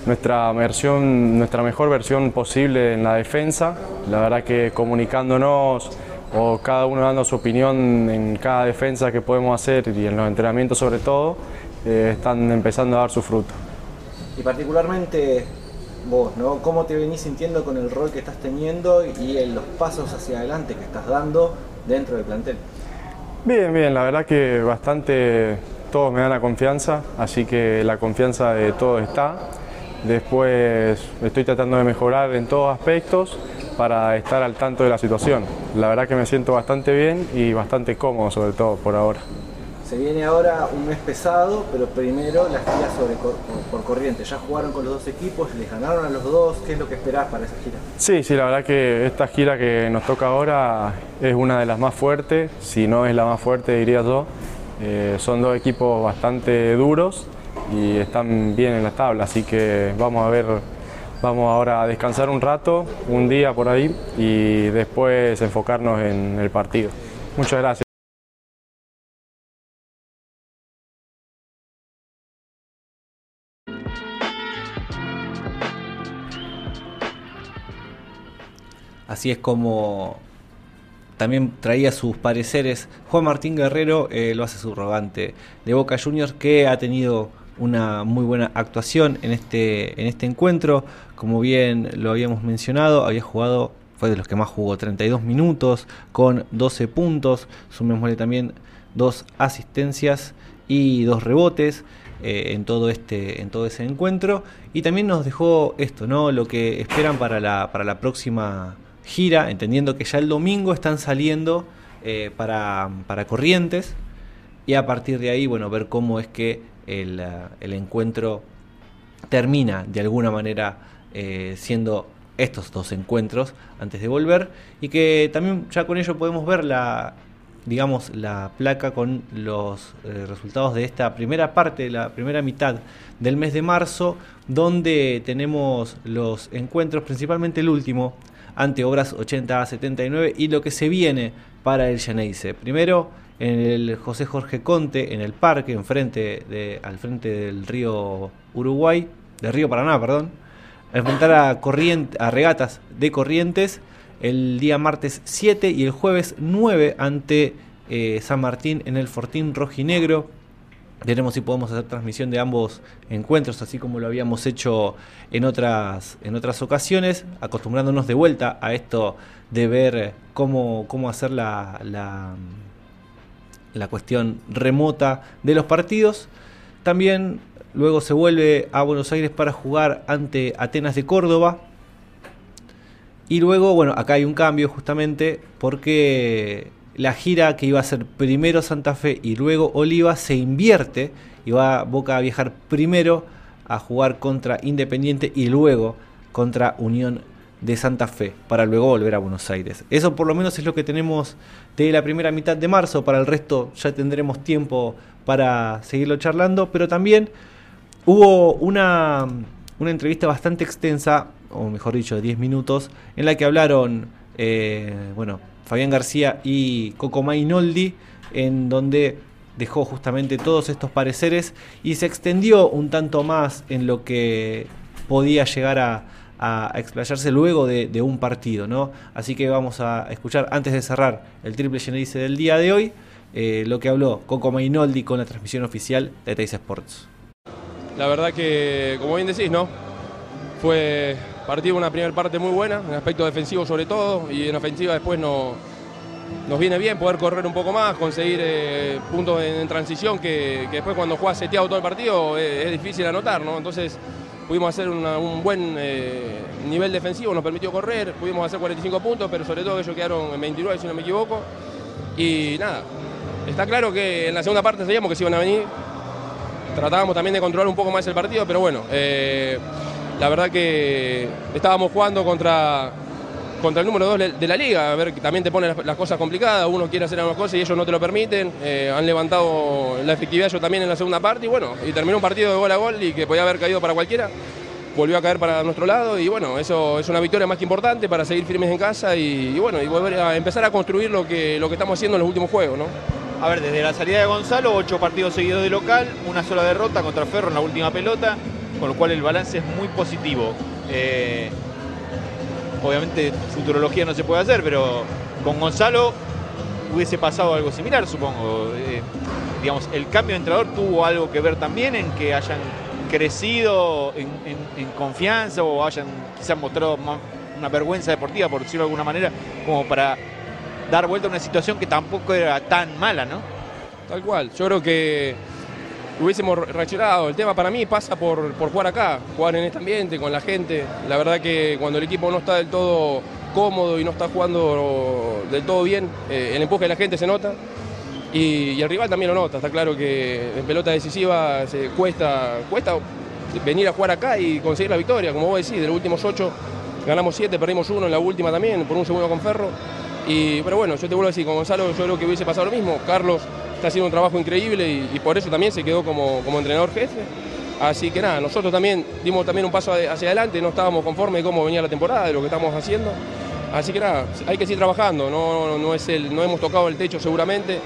nuestra versión, nuestra mejor versión posible en la defensa. La verdad que comunicándonos o cada uno dando su opinión en cada defensa que podemos hacer y en los entrenamientos sobre todo, eh, están empezando a dar su fruto. Y particularmente vos, ¿no? ¿Cómo te venís sintiendo con el rol que estás teniendo y en los pasos hacia adelante que estás dando dentro del plantel? Bien, bien, la verdad que bastante todos me dan la confianza, así que la confianza de todos está. Después estoy tratando de mejorar en todos aspectos para estar al tanto de la situación. La verdad que me siento bastante bien y bastante cómodo sobre todo por ahora. Se viene ahora un mes pesado, pero primero las giras por, corriente. Ya jugaron con los dos equipos, les ganaron a los dos. ¿Qué es lo que esperás para esa gira? Sí, sí, la verdad que esta gira que nos toca ahora es una de las más fuertes, si no es la más fuerte diría yo. Eh, son dos equipos bastante duros y están bien en la tabla, así que vamos a ver, vamos ahora a descansar un rato, un día por ahí y después enfocarnos en el partido. Muchas gracias. Así es como también traía sus pareceres Juan Martín Guerrero, eh, lo hace subrogante de Boca Juniors, que ha tenido una muy buena actuación en este, en este encuentro. Como bien lo habíamos mencionado, había jugado, fue de los que más jugó, 32 minutos con 12 puntos. Sumémosle también dos asistencias y dos rebotes. Eh, en todo este en todo ese encuentro y también nos dejó esto no lo que esperan para la para la próxima gira, entendiendo que ya el domingo están saliendo eh, para, Corrientes y a partir de ahí, bueno, ver cómo es que el, eh, encuentro termina de alguna manera eh, siendo estos dos encuentros antes de volver y que también ya con ello podemos ver la digamos la placa con los resultados de esta primera parte, la primera mitad del mes de marzo, donde tenemos los encuentros, principalmente el último, ante Obras 80 a 79 y lo que se viene para el Geneise. Primero en el José Jorge Conte, en el parque, enfrente de, al frente del río Uruguay, del río Paraná, perdón, enfrentar a, corriente, a regatas de Corrientes el día martes 7 y el jueves 9 ante eh, San Martín en el Fortín Rojinegro. Veremos si podemos hacer transmisión de ambos encuentros, así como lo habíamos hecho en otras, en otras ocasiones, acostumbrándonos de vuelta a esto de ver cómo, cómo hacer la, la, la cuestión remota de los partidos. También luego se vuelve a Buenos Aires para jugar ante Atenas de Córdoba. Y luego, bueno, acá hay un cambio justamente porque la gira que iba a ser primero Santa Fe y luego Oliva se invierte y va Boca a viajar primero a jugar contra Independiente y luego contra Unión de Santa Fe para luego volver a Buenos Aires. Eso por lo menos es lo que tenemos de la primera mitad de marzo, para el resto ya tendremos tiempo para seguirlo charlando, pero también hubo una, una entrevista bastante extensa, o mejor dicho, de 10 minutos, en la que hablaron, eh, bueno, Fabián García y Coco Mainoldi, en donde dejó justamente todos estos pareceres y se extendió un tanto más en lo que podía llegar a, explayarse luego de, un partido, ¿no? Así que vamos a escuchar, antes de cerrar el triple Generice del día de hoy, eh, lo que habló Coco Mainoldi con la transmisión oficial de Teis Sports. La verdad que, como bien decís, ¿no? Fue partido una primera parte muy buena, en aspecto defensivo sobre todo, y en ofensiva después no, nos viene bien poder correr un poco más, conseguir eh, puntos en, transición que, después cuando juegas seteado todo el partido es, difícil anotar, ¿no? Entonces pudimos hacer un buen eh, nivel defensivo, nos permitió correr, pudimos hacer 45 puntos, pero sobre todo ellos quedaron en 29, si no me equivoco. Y nada, está claro que en la segunda parte sabíamos que se iban a venir. Tratábamos también de controlar un poco más el partido, pero bueno, eh, la verdad que estábamos jugando contra, contra el número 2 de la liga, a ver, que también te ponen las, cosas complicadas, uno quiere hacer algunas cosas y ellos no te lo permiten, eh, han levantado la efectividad ellos también en la segunda parte y bueno, y terminó un partido de gol a gol y que podía haber caído para cualquiera, volvió a caer para nuestro lado y bueno, eso es una victoria más que importante para seguir firmes en casa y, y bueno, y volver a empezar a construir lo que, lo que estamos haciendo en los últimos juegos, ¿no? A ver, desde la salida de Gonzalo, ocho partidos seguidos de local, una sola derrota contra Ferro en la última pelota, con lo cual el balance es muy positivo. Eh, obviamente futurología no se puede hacer, pero con Gonzalo hubiese pasado algo similar, supongo. Eh, digamos, el cambio de entrenador tuvo algo que ver también en que hayan crecido en, confianza o hayan quizás mostrado una vergüenza deportiva, por decirlo de alguna manera, como para dar vuelta a una situación que tampoco era tan mala, ¿no? Tal cual. Yo creo que hubiésemos reaccionado. El tema para mí pasa por, por jugar acá, jugar en este ambiente, con la gente. La verdad que cuando el equipo no está del todo cómodo y no está jugando del todo bien, eh, el empuje de la gente se nota. Y, y el rival también lo nota. Está claro que en pelota decisiva se cuesta, cuesta venir a jugar acá y conseguir la victoria. Como vos decís, de los últimos ocho ganamos siete, perdimos uno en la última también, por un segundo con Ferro. Y, pero bueno, yo te vuelvo a decir, con Gonzalo yo creo que hubiese pasado lo mismo. Carlos está haciendo un trabajo increíble y, por eso también se quedó como, como entrenador jefe. Así que nada, nosotros también dimos también un paso hacia adelante, no estábamos conformes de cómo venía la temporada, de lo que estamos haciendo. Así que nada, hay que seguir trabajando, no, no, es el, no hemos tocado el techo seguramente.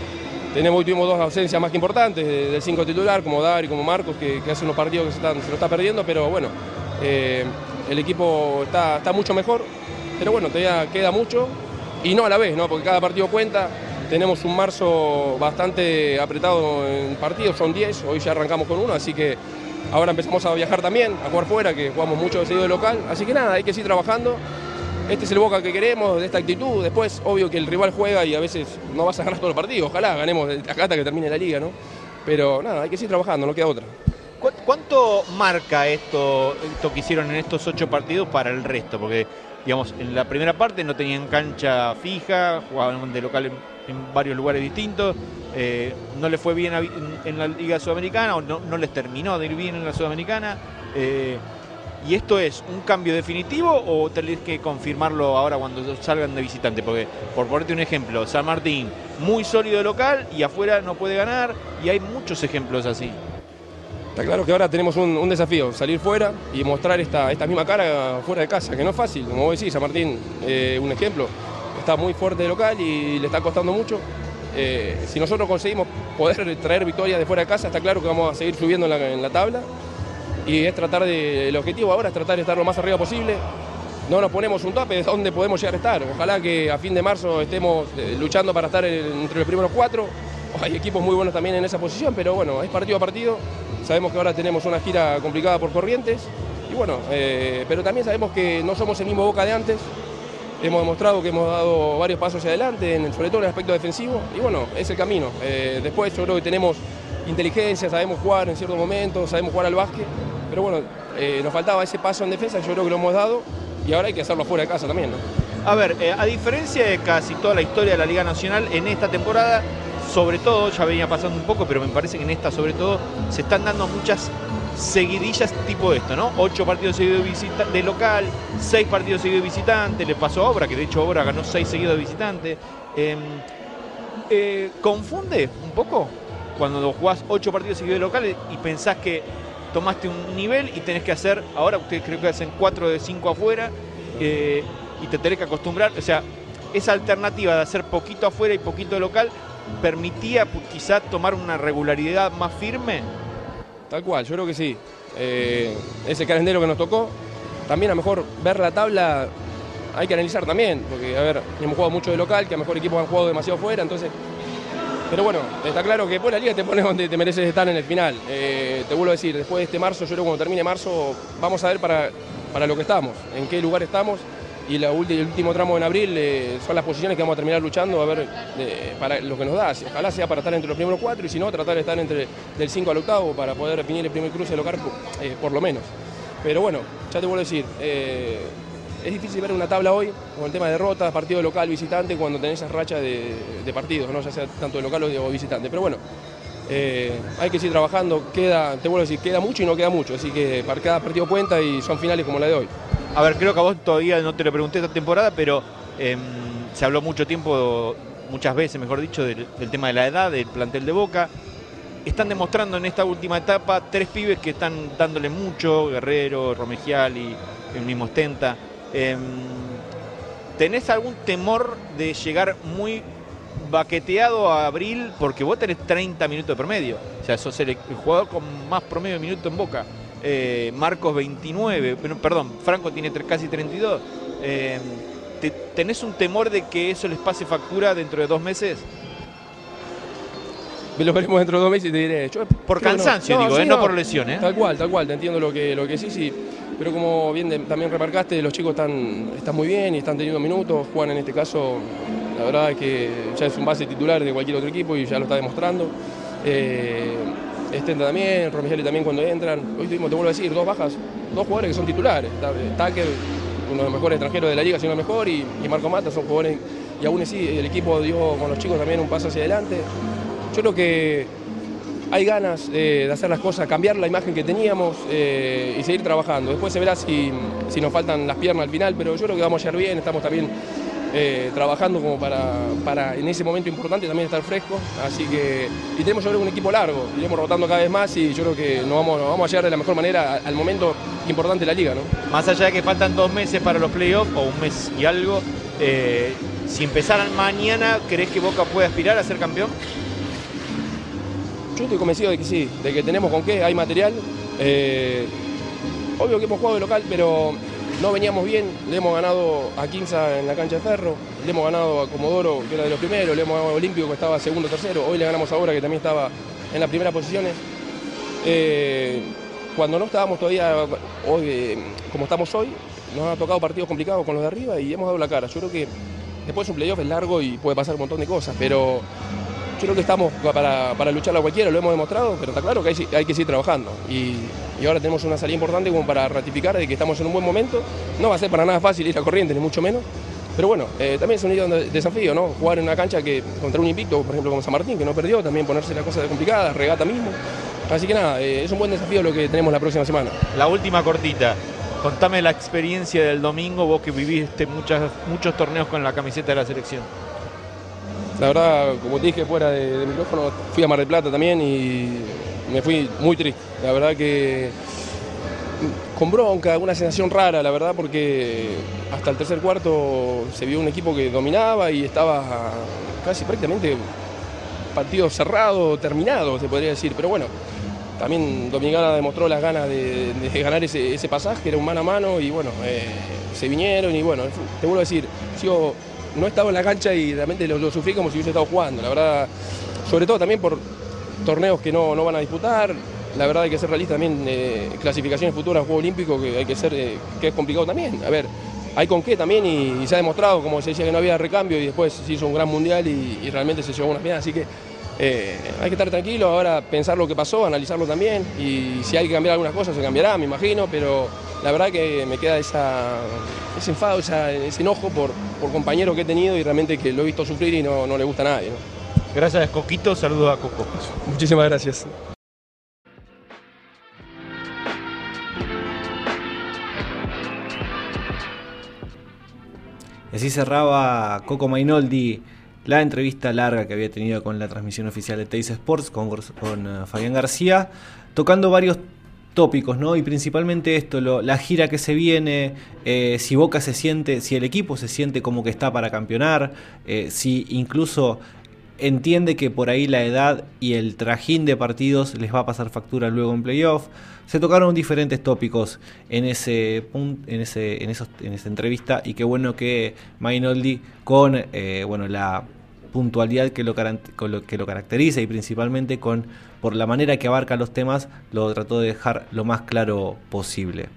Tenemos, tuvimos dos ausencias más que importantes de- del cinco titular, como Dar y como Marcos, que, que hace unos partidos que se, están- se lo está perdiendo, pero bueno, eh, el equipo está, está mucho mejor, pero bueno, todavía queda mucho y no a la vez, ¿no? porque cada partido cuenta. Tenemos un marzo bastante apretado en partidos, son 10, hoy ya arrancamos con uno, así que ahora empezamos a viajar también, a jugar fuera, que jugamos mucho seguido de local, así que nada, hay que seguir trabajando. Este es el Boca que queremos, de esta actitud. Después, obvio que el rival juega y a veces no vas a ganar todos los partidos. Ojalá ganemos acá hasta que termine la liga, ¿no? Pero nada, hay que seguir trabajando, no queda otra. ¿Cu- ¿Cuánto marca esto, esto que hicieron en estos ocho partidos para el resto? Porque, digamos, en la primera parte no tenían cancha fija, jugaban de local en, varios lugares distintos, eh, no les fue bien a- en, en la Liga Sudamericana o no, no les terminó de ir bien en la Sudamericana. eh, ¿Y esto es un cambio definitivo o tenés que confirmarlo ahora cuando salgan de visitante? Porque, por ponerte un ejemplo, San Martín, muy sólido local y afuera no puede ganar, y hay muchos ejemplos así. Está claro que ahora tenemos un, desafío, salir fuera y mostrar esta, esta misma cara fuera de casa, que no es fácil, como vos decís, San Martín, eh, un ejemplo, está muy fuerte de local y le está costando mucho. Eh, si nosotros conseguimos poder traer victorias de fuera de casa, está claro que vamos a seguir subiendo en la, en la tabla y es tratar de, el objetivo ahora es tratar de estar lo más arriba posible. No nos ponemos un tope de podemos llegar a estar. Ojalá que a fin de marzo estemos eh, luchando para estar en- entre los primeros cuatro. Hay equipos muy buenos también en esa posición, pero bueno, es partido a partido. Sabemos que ahora tenemos una gira complicada por Corrientes. Y bueno, eh, pero también sabemos que no somos el mismo Boca de antes. Hemos demostrado que hemos dado varios pasos hacia adelante, en- sobre todo en el aspecto defensivo. Y bueno, es el camino. Eh, después yo creo que tenemos inteligencia, sabemos jugar en ciertos momentos, sabemos jugar al básquet. Pero bueno, eh, nos faltaba ese paso en defensa, yo creo que lo hemos dado. Y ahora hay que hacerlo fuera de casa también, ¿no? A ver, a diferencia de casi toda la historia de la Liga Nacional, en esta temporada, sobre todo, ya venía pasando un poco, pero me parece que en esta sobre todo, se están dando muchas seguidillas tipo esto, ¿no? Ocho partidos seguidos de, visita- de local, seis partidos seguidos de visitante, le pasó a Obra, que de hecho Obra ganó seis seguidos de visitante. Em, eh, ¿Confunde un poco cuando jugás ocho partidos seguidos de local y pensás que tomaste un nivel y tenés que hacer, ahora ustedes creo que hacen cuatro de cinco afuera, eh, y te tenés que acostumbrar, o sea, esa alternativa de hacer poquito afuera y poquito local permitía pu- quizá tomar una regularidad más firme. Tal cual, yo creo que sí. Eh, ese calendario que nos tocó, también a lo mejor ver la tabla hay que analizar también, porque a ver, hemos jugado mucho de local, que a lo mejor equipos han jugado demasiado fuera, entonces... Pero bueno, está claro que la liga te pone [laughs] donde te mereces estar en el final. Eh, te vuelvo a decir, después de este marzo, yo creo que cuando termine marzo, vamos a ver para, para lo que estamos, en qué lugar estamos. Y el último tramo en abril eh, son las posiciones que vamos a terminar luchando a ver para lo que nos da. Ojalá sea para estar entre los primeros cuatro y si no, tratar de estar entre del 5 al octavo para poder definir el primer cruce local, eh, por lo menos. Pero bueno, ya te vuelvo a decir, eh, es difícil ver una tabla hoy con el tema de derrotas, partido local, visitante, cuando tenés esas rachas de, de partidos, ¿no? ya sea tanto de local o visitante. Pero bueno, eh, hay que seguir trabajando, queda, te vuelvo a decir, queda mucho y no queda mucho, así que para cada partido cuenta y son finales como la de hoy. A ver, creo que a vos todavía no te lo pregunté esta temporada, pero em, se habló mucho tiempo, muchas veces, mejor dicho, del, tema de la edad, del plantel de Boca. Están demostrando en esta última etapa tres pibes que están dándole mucho, Guerrero, Romegial y el mismo Stenta. Em, ¿Tenés algún temor de llegar muy baqueteado a abril? Porque vos tenés 30 minutos de promedio. O sea, sos el, el jugador con más promedio de minutos en Boca. Eh, Marcos 29, pero, perdón, Franco tiene casi 32. Eh, ¿te- ¿Tenés un temor de que eso les pase factura dentro de dos meses? Lo veremos dentro de dos meses y te diré. Yo Por cansancio, digo, eh, no por lesión, ¿eh? Tal cual, tal cual, te entiendo lo que, lo que sí, sí. Pero como bien de- también remarcaste, los chicos están, están muy bien y están teniendo minutos. Juan en este caso, la verdad es que ya es un base titular de cualquier otro equipo y ya lo está demostrando. Eh, Estenda también, Romigiali también cuando entran. Hoy tuvimos, te vuelvo a decir, dos bajas, dos jugadores que son titulares. Ta- Taker, uno de los mejores extranjeros de la liga, si no el mejor, y, Marco Mata son jugadores. Y aún así, el equipo dio con los chicos también un paso hacia adelante. Yo creo que hay ganas eh, de hacer las cosas, cambiar la imagen que teníamos eh, y seguir trabajando. Después se verá si, si nos faltan las piernas al final, pero yo creo que vamos a llegar bien, estamos también eh, trabajando como para, para en ese momento importante también estar frescos. Así que, y tenemos yo creo un equipo largo, iremos rotando cada vez más y yo creo que nos vamos, nos vamos a llegar de la mejor manera al- al momento importante de la liga. ¿no? Más allá de que faltan dos meses para los playoffs, o un mes y algo, eh, si empezaran mañana, ¿crees que Boca puede aspirar a ser campeón? Yo estoy convencido de que sí, de que tenemos con qué, hay material. Eh, obvio que hemos jugado de local, pero no veníamos bien. Le hemos ganado a Quinza en la cancha de Ferro, le hemos ganado a Comodoro, que era de los primeros, le hemos ganado a Olímpico, que estaba segundo tercero. Hoy le ganamos ahora, que también estaba en las primeras posiciones. Eh, cuando no estábamos todavía, hoy, eh, como estamos hoy, nos han tocado partidos complicados con los de arriba y hemos dado la cara. Yo creo que después un playoff es largo y puede pasar un montón de cosas, pero creo que estamos para, para luchar a cualquiera, lo hemos demostrado, pero está claro que hay, que seguir trabajando. Y, y ahora tenemos una salida importante como para ratificar de que estamos en un buen momento. No va a ser para nada fácil ir a corriente, ni mucho menos. Pero bueno, eh, también es un desafío, ¿no? Jugar en una cancha que contra un invicto, por ejemplo, como San Martín, que no perdió, también ponerse las cosas complicadas, regata mismo. Así que nada, eh, es un buen desafío lo que tenemos la próxima semana. La última cortita. Contame la experiencia del domingo, vos que viviste muchas, muchos torneos con la camiseta de la selección. La verdad, como te dije fuera de, micrófono, fui a Mar del Plata también y me fui muy triste. La verdad que con bronca, una sensación rara, la verdad, porque hasta el tercer cuarto se vio un equipo que dominaba y estaba casi prácticamente partido cerrado, terminado, se podría decir. Pero bueno, también Dominicana demostró las ganas de, ganar ese, pasaje, era un mano a mano y bueno, eh, se vinieron y bueno, te vuelvo a decir, yo no he estado en la cancha y realmente lo, lo como si hubiese estado jugando, la verdad, sobre todo también por torneos que no, no van a disputar, la verdad hay que ser realista también, eh, clasificaciones futuras a Juego Olímpico, que hay que ser, eh, que es complicado también, a ver, hay con qué también y, se ha demostrado, como se decía que no había recambio y después se hizo un gran mundial y, realmente se llevó una final, así que eh, hay que estar tranquilo, ahora pensar lo que pasó, analizarlo también y si hay que cambiar algunas cosas se cambiará, me imagino, pero la verdad que me queda esa, ese enfado, esa- ese enojo por, por compañeros que he tenido y realmente que lo he visto sufrir y no, no le gusta a nadie. ¿no? Gracias, Coquito. Saludos a Coco. Muchísimas gracias. Y así cerraba Coco Mainoldi la entrevista larga que había tenido con la transmisión oficial de Teis Sports con, con eh, Fabián García, tocando varios tópicos, ¿no? Y principalmente esto, la gira que se viene, eh, si Boca se siente, si el equipo se siente como que está para campeonar, eh, si incluso entiende que por ahí la edad y el trajín de partidos les va a pasar factura luego en playoff. Se tocaron diferentes tópicos en ese en ese en esos en esa entrevista y qué bueno que Mainoldi con bueno la puntualidad que lo, que lo caracteriza y principalmente con por la manera que abarca los temas lo trató de dejar lo más claro posible.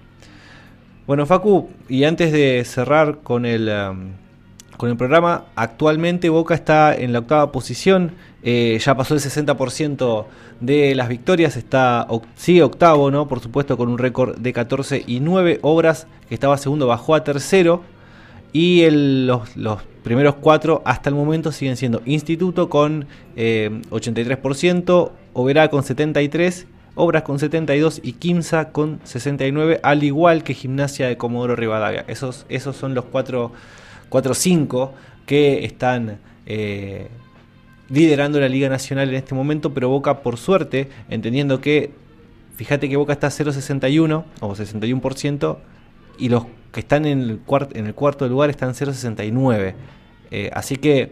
Bueno, Facu, y antes de cerrar con el um, con el programa. Actualmente Boca está en la octava posición, eh, ya pasó el 60% de las victorias, está sigue octavo, ¿no? Por supuesto, con un récord de 14 y 9 obras, que estaba segundo, bajó a tercero. Y los, los, primeros cuatro hasta el momento siguen siendo Instituto con 83%, Oberá con 73%, Obras con 72 y Quimsa con 69, al igual que Gimnasia de Comodoro Rivadavia. Esos, esos son los 4 o 5 que están eh, liderando la Liga Nacional en este momento, pero Boca, por suerte, entendiendo que, fíjate que Boca está 0,61 o 61%, y los que están en el, en el cuarto lugar están 0,69. Eh, así que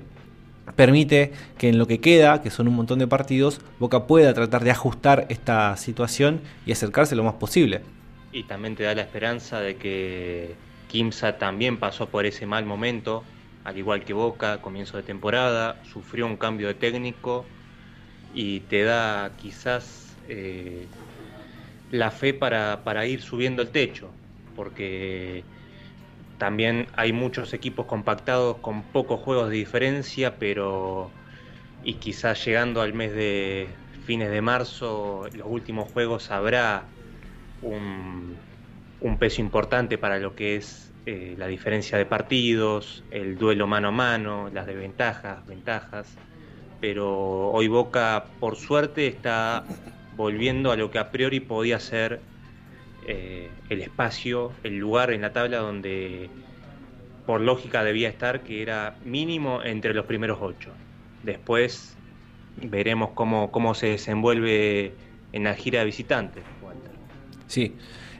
permite que en lo que queda, que son un montón de partidos, Boca pueda tratar de ajustar esta situación y acercarse lo más posible. Y también te da la esperanza de que Kimsa también pasó por ese mal momento, al igual que Boca, comienzo de temporada, sufrió un cambio de técnico y te da quizás eh, la fe para, para ir subiendo el techo, porque también hay muchos equipos compactados con pocos juegos de diferencia, pero y quizás llegando al mes de fines de marzo, los últimos juegos habrá un, peso importante para lo que es eh, la diferencia de partidos, el duelo mano a mano, las desventajas, ventajas. Pero hoy Boca, por suerte, está volviendo a lo que a priori podía ser eh, el espacio, el lugar en la tabla donde por lógica debía estar, que era mínimo entre los primeros ocho. Después veremos cómo, cómo se desenvuelve en la gira de visitantes. Sí,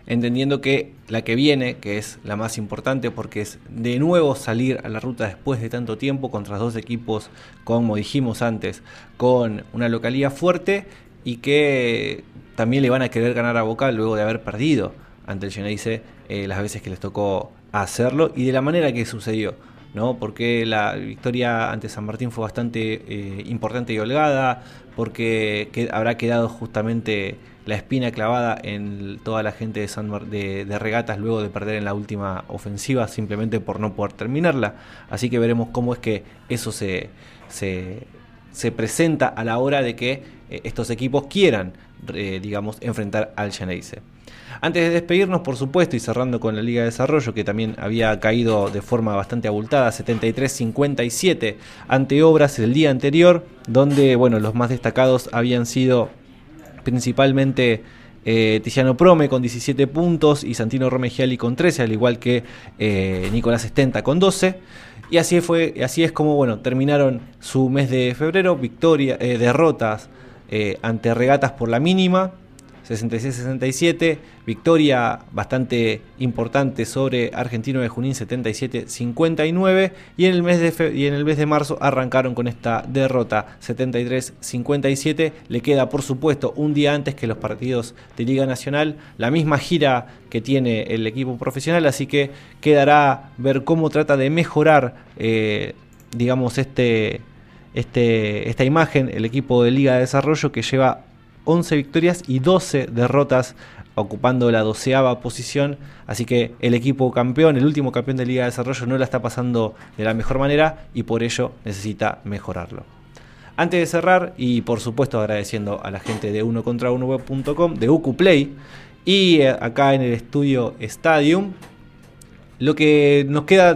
entendiendo que la que viene, que es la más importante porque es de nuevo salir a la ruta después de tanto tiempo contra dos equipos, como dijimos antes, con una localidad fuerte y que también le van a querer ganar a Boca luego de haber perdido ante el Geneise eh, las veces que les tocó hacerlo y de la manera que sucedió. ¿no? porque la victoria ante San Martín fue bastante eh, importante y holgada, porque habrá quedado justamente la espina clavada en toda la gente de, San de, regatas luego de perder en la última ofensiva simplemente por no poder terminarla. Así que veremos cómo es que eso se, se presenta a la hora de que eh, estos equipos quieran, eh, digamos, enfrentar al Geneise. Antes de despedirnos, por supuesto, y cerrando con la Liga de Desarrollo, que también había caído de forma bastante abultada, 73-57 ante Obras el día anterior, donde, bueno, los más destacados habían sido principalmente eh, Tiziano Prome con 17 puntos y Santino Romegiali con 13, al igual que Nicolás Estenta con 12. Y así fue, así es como bueno, terminaron su mes de febrero, victoria, eh, derrotas eh, ante regatas por la mínima, 66-67, victoria bastante importante sobre Argentino de Junín 77-59 y en el mes de y en el mes de marzo arrancaron con esta derrota 73-57, le queda por supuesto un día antes que los partidos de Liga Nacional, la misma gira que tiene el equipo profesional, así que quedará ver cómo trata de mejorar eh, digamos este este, esta imagen, el equipo de Liga de Desarrollo que lleva 11 victorias y 12 derrotas ocupando la doceava posición, así que el equipo campeón, el último campeón de Liga de Desarrollo no la está pasando de la mejor manera y por ello necesita mejorarlo. Antes de cerrar, y por supuesto agradeciendo a la gente de uno contra uno web.com, de UcuPlay, y eh, acá en el estudio Stadium, lo que nos queda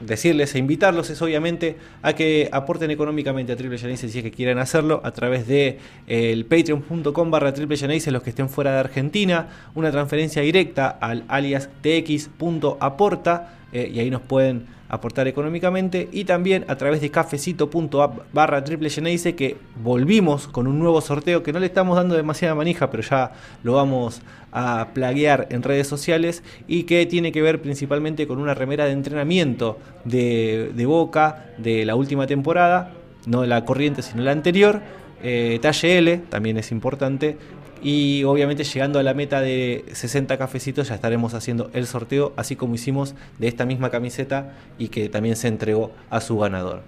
decirles e invitarlos es obviamente a que aporten económicamente a Triple Genesis si es que quieren hacerlo a través de eh, el patreon.com barra Triple Genesis los que estén fuera de Argentina, una transferencia directa al alias tx.aporta eh, y ahí nos pueden aportar económicamente. Y también a través de cafecito.app barra triple que volvimos con un nuevo sorteo que no le estamos dando demasiada manija pero ya lo vamos a plaguear en redes sociales y que tiene que ver principalmente con una remera de entrenamiento de, Boca de la última temporada no la corriente sino la anterior eh, talle L también es importante y obviamente llegando a la meta de 60 cafecitos ya estaremos haciendo el sorteo, así como hicimos de esta misma camiseta y que también se entregó a su ganador.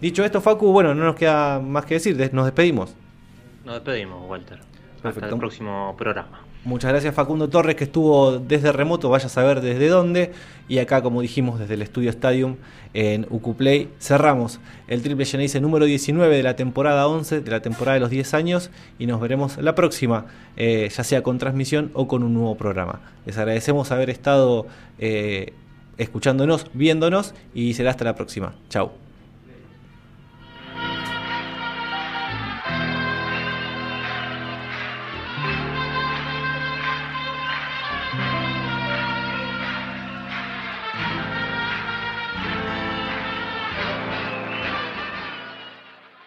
Dicho esto, Facu, bueno, no nos queda más que decir, nos despedimos. Nos despedimos, Walter. Hasta el próximo programa. Muchas gracias Facundo Torres que estuvo desde remoto, vaya a saber desde dónde. Y acá, como dijimos, desde el Estudio Stadium en Ucuplay, cerramos el Triple Geneise número 19 de la temporada 11, de la temporada de los 10 años. Y nos veremos la próxima, eh, ya sea con transmisión o con un nuevo programa. Les agradecemos haber estado eh, escuchándonos, viéndonos y será hasta la próxima. Chao.